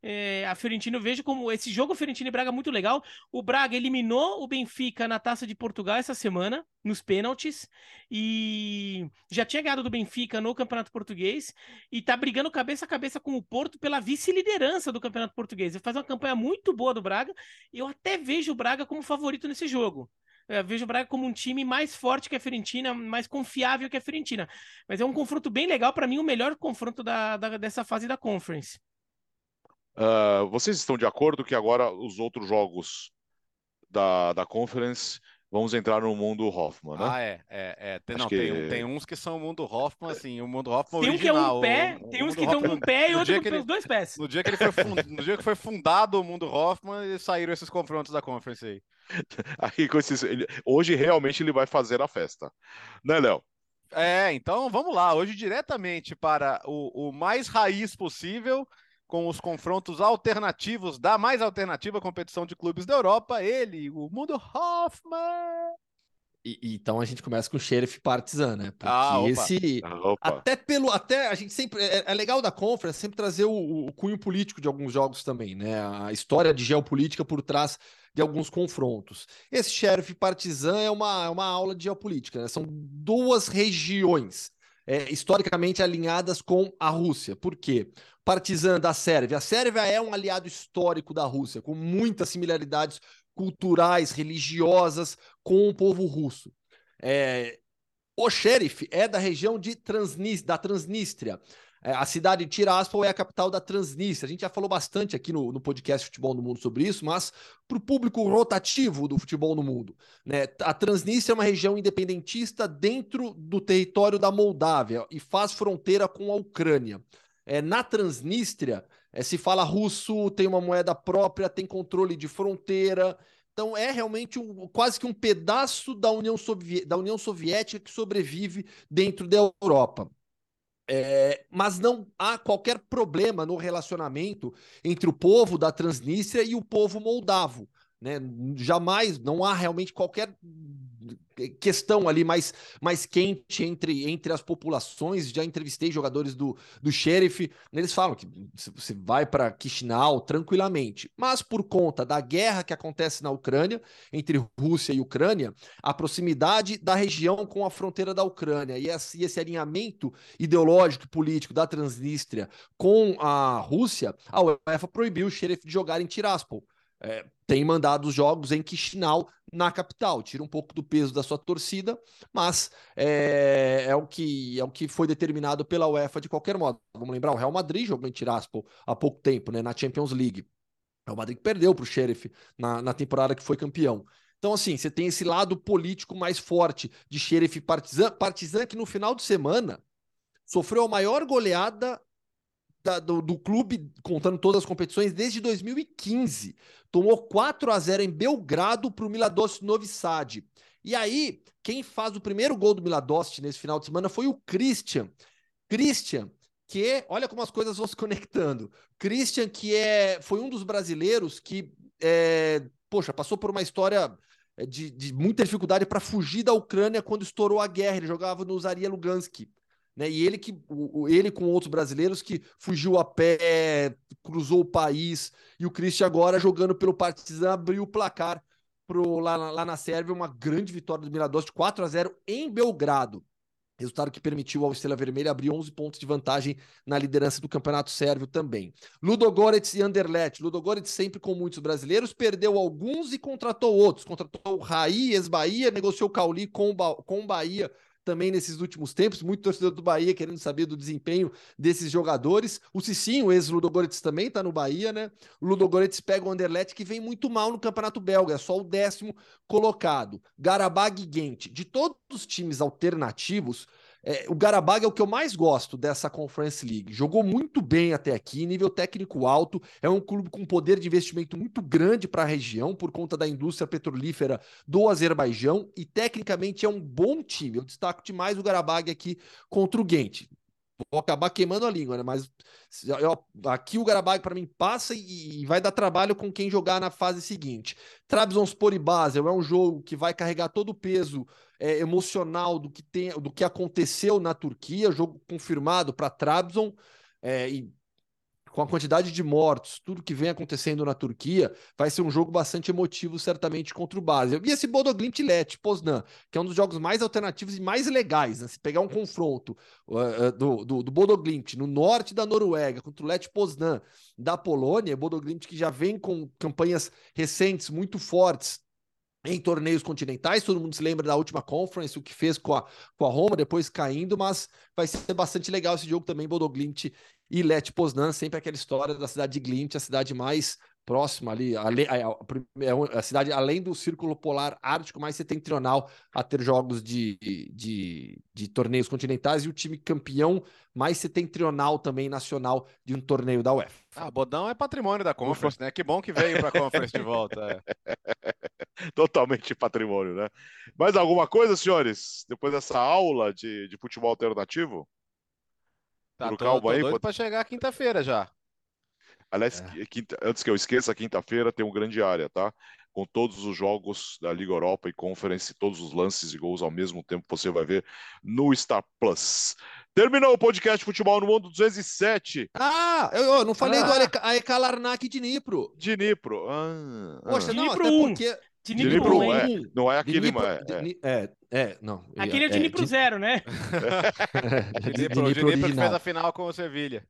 É, a Fiorentina eu vejo como esse jogo Fiorentina e Braga muito legal. O Braga eliminou o Benfica na Taça de Portugal essa semana, nos pênaltis, e já tinha ganhado do Benfica no Campeonato Português e tá brigando cabeça a cabeça com o Porto pela vice-liderança do Campeonato Português. Ele faz uma campanha muito boa do Braga. e Eu até vejo o Braga como favorito nesse jogo. Eu vejo o Braga como um time mais forte que a Fiorentina, mais confiável que a Fiorentina. Mas é um confronto bem legal, para mim, o melhor confronto da, da- dessa fase da Conference. Ah, vocês estão de acordo que agora os outros jogos da, da Conference vamos entrar no mundo Hoffman, né? Ah, é, é, é. Tem, não, que- tem, tem uns que são o mundo Hoffman, assim, o mundo Hoffman Tem um que é original. um pé, o- o tem uns que estão com um pé e no outro dia com ele- dois pés. No dia, que ele foi fun- no dia que foi fundado o mundo Hoffman, e saíram esses confrontos da Conference aí. [laughs] Aí, com esses, ele- hoje realmente ele vai fazer a festa, né, Léo? É, então vamos lá. Hoje, diretamente para o, o mais raiz possível, com os confrontos alternativos da mais alternativa competição de clubes da Europa, ele, o mundo Hoffman. E, então a gente começa com o Sheriff Partizan, né? Porque Ah, opa. esse. Opa. Até pelo. Até a gente sempre. É, é legal da Conference sempre trazer o, o cunho político de alguns jogos também, né? A história de geopolítica por trás de alguns confrontos. Esse Sheriff Partizan é uma, é uma aula de geopolítica, né? São duas regiões. É, historicamente alinhadas com a Rússia. Por quê? Partizan da Sérvia. A Sérvia é um aliado histórico da Rússia, com muitas similaridades culturais, religiosas com o povo russo. É, o Sheriff é da região de da Transnistria. É, a cidade de Tiraspol é a capital da Transnistria. A gente já falou bastante aqui no, no podcast Futebol no Mundo sobre isso, mas para o público rotativo do futebol no mundo. Né? A Transnistria é uma região independentista dentro do território da Moldávia e faz fronteira com a Ucrânia. É, na Transnistria, é, se fala russo, tem uma moeda própria, tem controle de fronteira. Então é realmente um, quase que um pedaço da União, Sovi da União Soviética que sobrevive dentro da Europa. É, mas não há qualquer problema no relacionamento entre o povo da Transnistria e o povo moldavo. Né? Jamais, não há realmente qualquer questão ali mais, mais quente entre, entre as populações. Já entrevistei jogadores do, do Sheriff, eles falam que você vai para Chisinau tranquilamente, mas por conta da guerra que acontece na Ucrânia, entre Rússia e Ucrânia, a proximidade da região com a fronteira da Ucrânia e esse, esse alinhamento ideológico e político da Transnistria com a Rússia, a UEFA proibiu o Sheriff de jogar em Tiraspol. É, tem mandado os jogos em Chisinau, na capital. Tira um pouco do peso da sua torcida, mas é, é, o que é o que foi determinado pela UEFA de qualquer modo. Vamos lembrar, o Real Madrid jogou em Tiraspol há pouco tempo, né, na Champions League. O Madrid perdeu para o Sheriff na, na temporada que foi campeão. Então, assim, você tem esse lado político mais forte de Sheriff Partizan, Partizan que no final de semana sofreu a maior goleada da, do, do, clube, contando todas as competições, desde 2015. Tomou 4 a 0 em Belgrado para o Miladost Novi Sad. E aí, quem faz o primeiro gol do Miladost nesse final de semana foi o Christian. Christian, que olha como as coisas vão se conectando. Christian, que é, foi um dos brasileiros que, é, poxa, passou por uma história é, de, de muita dificuldade para fugir da Ucrânia quando estourou a guerra. Ele jogava no Zaria Lugansk. Né? E ele que ele com outros brasileiros que fugiu a pé, cruzou o país, e o Christian agora jogando pelo Partizan abriu o placar pro, lá, lá na Sérvia, uma grande vitória do Mirador de 4 a 0 em Belgrado. Resultado que permitiu ao Estrela Vermelha abrir 11 pontos de vantagem na liderança do Campeonato Sérvio também. Ludogorets e Anderlecht. Ludogorets sempre com muitos brasileiros, perdeu alguns e contratou outros. Contratou o Raí, ex-Bahia, negociou o Cauli com o Bahia também nesses últimos tempos, muito torcedor do Bahia querendo saber do desempenho desses jogadores. O Cicinho, ex-Ludogorets, também está no Bahia, né? O Ludogorets pega o Anderlecht, que vem muito mal no Campeonato Belga, é só o décimo colocado. Garabag e Gent. De todos os times alternativos, é, o Garabag é o que eu mais gosto dessa Conference League. Jogou muito bem até aqui, nível técnico alto. É um clube com poder de investimento muito grande para a região, por conta da indústria petrolífera do Azerbaijão. E tecnicamente é um bom time. Eu destaco demais o Garabag aqui contra o Gent. Vou acabar queimando a língua, né? Mas eu, aqui o Garabag para mim passa e, e, vai dar trabalho com quem jogar na fase seguinte. Trabzonspor e Basel é um jogo que vai carregar todo o peso é, emocional do que, tem, do que aconteceu na Turquia, jogo confirmado para Trabzon, é, e com a quantidade de mortos, tudo que vem acontecendo na Turquia, vai ser um jogo bastante emotivo, certamente, contra o Basel. E esse Bodoglint Let, Poznan, que é um dos jogos mais alternativos e mais legais, né? Se pegar um confronto uh, do, do, do Bodoglint no norte da Noruega contra o Let Poznan da Polônia, Bodoglint que já vem com campanhas recentes muito fortes em torneios continentais. Todo mundo se lembra da última conference, o que fez com a, com a Roma, depois caindo, mas vai ser bastante legal esse jogo também, Bodoglint e Let Poznan, sempre aquela história da cidade de Glint, a cidade mais próxima ali, a, a, a, a, cidade além do círculo polar ártico mais setentrional a ter jogos de, de, de torneios continentais e o time campeão mais setentrional também nacional de um torneio da UEFA. Ah, Bodão é patrimônio da Conference, né? Que bom que veio para a Conference de volta. É. [laughs] Totalmente patrimônio, né? Mais alguma coisa, senhores? Depois dessa aula de, de futebol alternativo? Tá, tô, calma tô aí, doido pode... chegar quinta-feira já. Aliás, é. quinta, antes que eu esqueça, quinta-feira tem um grande área, tá? Com todos os jogos da Liga Europa e Conference, todos os lances e gols ao mesmo tempo, você vai ver no Star Plus. Terminou o podcast Futebol no Mundo 207. Ah, eu, eu não falei ah. do Aeka Larnak de Nipro. De Nipro. Ah, Poxa, ah. não, Dnipro até porque... De Dnipro, Dnipro é, não é aquele, Dnipro, é, é, é, não. Aquele é, de Dnipro é, zero, né? [laughs] [laughs] Dnipro, Dnipro, Dnipro que fez a final com o Sevilha.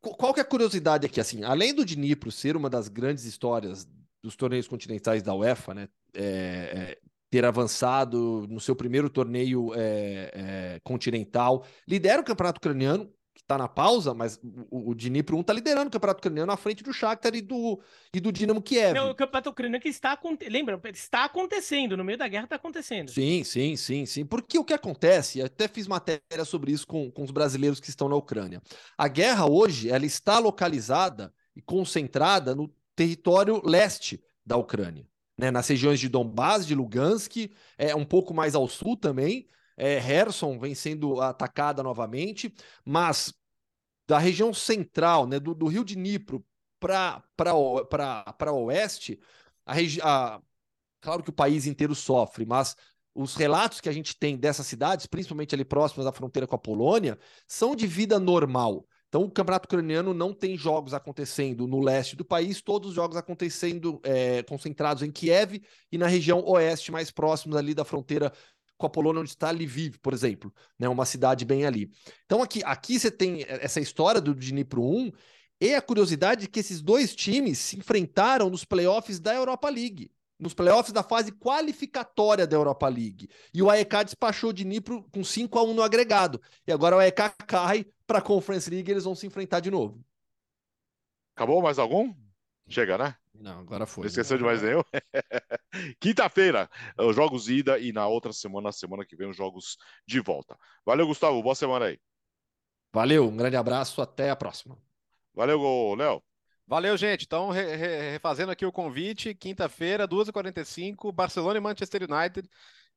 Qual que é a curiosidade aqui, assim, além do Dnipro ser uma das grandes histórias dos torneios continentais da UEFA, né, é, é, ter avançado no seu primeiro torneio é, é continental, lidera o campeonato ucraniano, tá na pausa, mas o, o Dnipro 1 tá liderando o campeonato ucraniano à frente do Shakhtar e do, e do Dinamo Kiev. Não, o campeonato ucraniano que está lembra, está acontecendo, no meio da guerra está acontecendo. Sim, sim, sim, sim. Porque o que acontece, até fiz matéria sobre isso com, com os brasileiros que estão na Ucrânia. A guerra hoje, ela está localizada e concentrada no território leste da Ucrânia, né, nas regiões de Donbás, de Lugansk, é um pouco mais ao sul também, é, Herson vem sendo atacada novamente, mas da região central, né, do, do Rio de Dnipro para oeste, a, a, claro que o país inteiro sofre, mas os relatos que a gente tem dessas cidades, principalmente ali próximas da fronteira com a Polônia, são de vida normal. Então, o campeonato ucraniano não tem jogos acontecendo no leste do país, todos os jogos acontecendo é, concentrados em Kiev e na região oeste, mais próximos ali da fronteira com a Polônia, onde está Lviv, por exemplo, né, uma cidade bem ali. Então aqui, aqui você tem essa história do Dnipro 1 E a curiosidade é que esses dois times se enfrentaram nos playoffs da Europa League, nos playoffs da fase qualificatória da Europa League. E o AEK despachou o Dnipro com 5 a 1 no agregado. E agora o AEK cai para a Conference League e eles vão se enfrentar de novo. Acabou mais algum? Chega, né? Não, agora foi. Não esqueceu de mais nenhum? [laughs] Quinta-feira, os jogos de ida e na outra semana, semana que vem, os jogos de volta. Valeu, Gustavo. Boa semana aí. Valeu, um grande abraço, até a próxima. Valeu, Léo. Valeu, gente. Então, re re refazendo aqui o convite, quinta-feira, 2h45, Barcelona e Manchester United,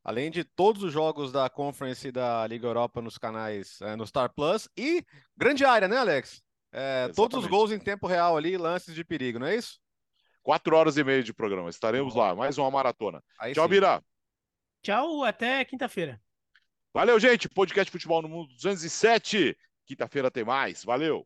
além de todos os jogos da Conference e da Liga Europa nos canais, é, no Star Plus, e grande área, né, Alex? É, todos os gols em tempo real ali, lances de perigo, não é isso? Quatro horas e meia de programa. Estaremos lá. Mais uma maratona. Aí Tchau, sim. Bira. Tchau, até quinta-feira. Valeu, gente. Podcast Futebol no Mundo 207. Quinta-feira tem mais. Valeu.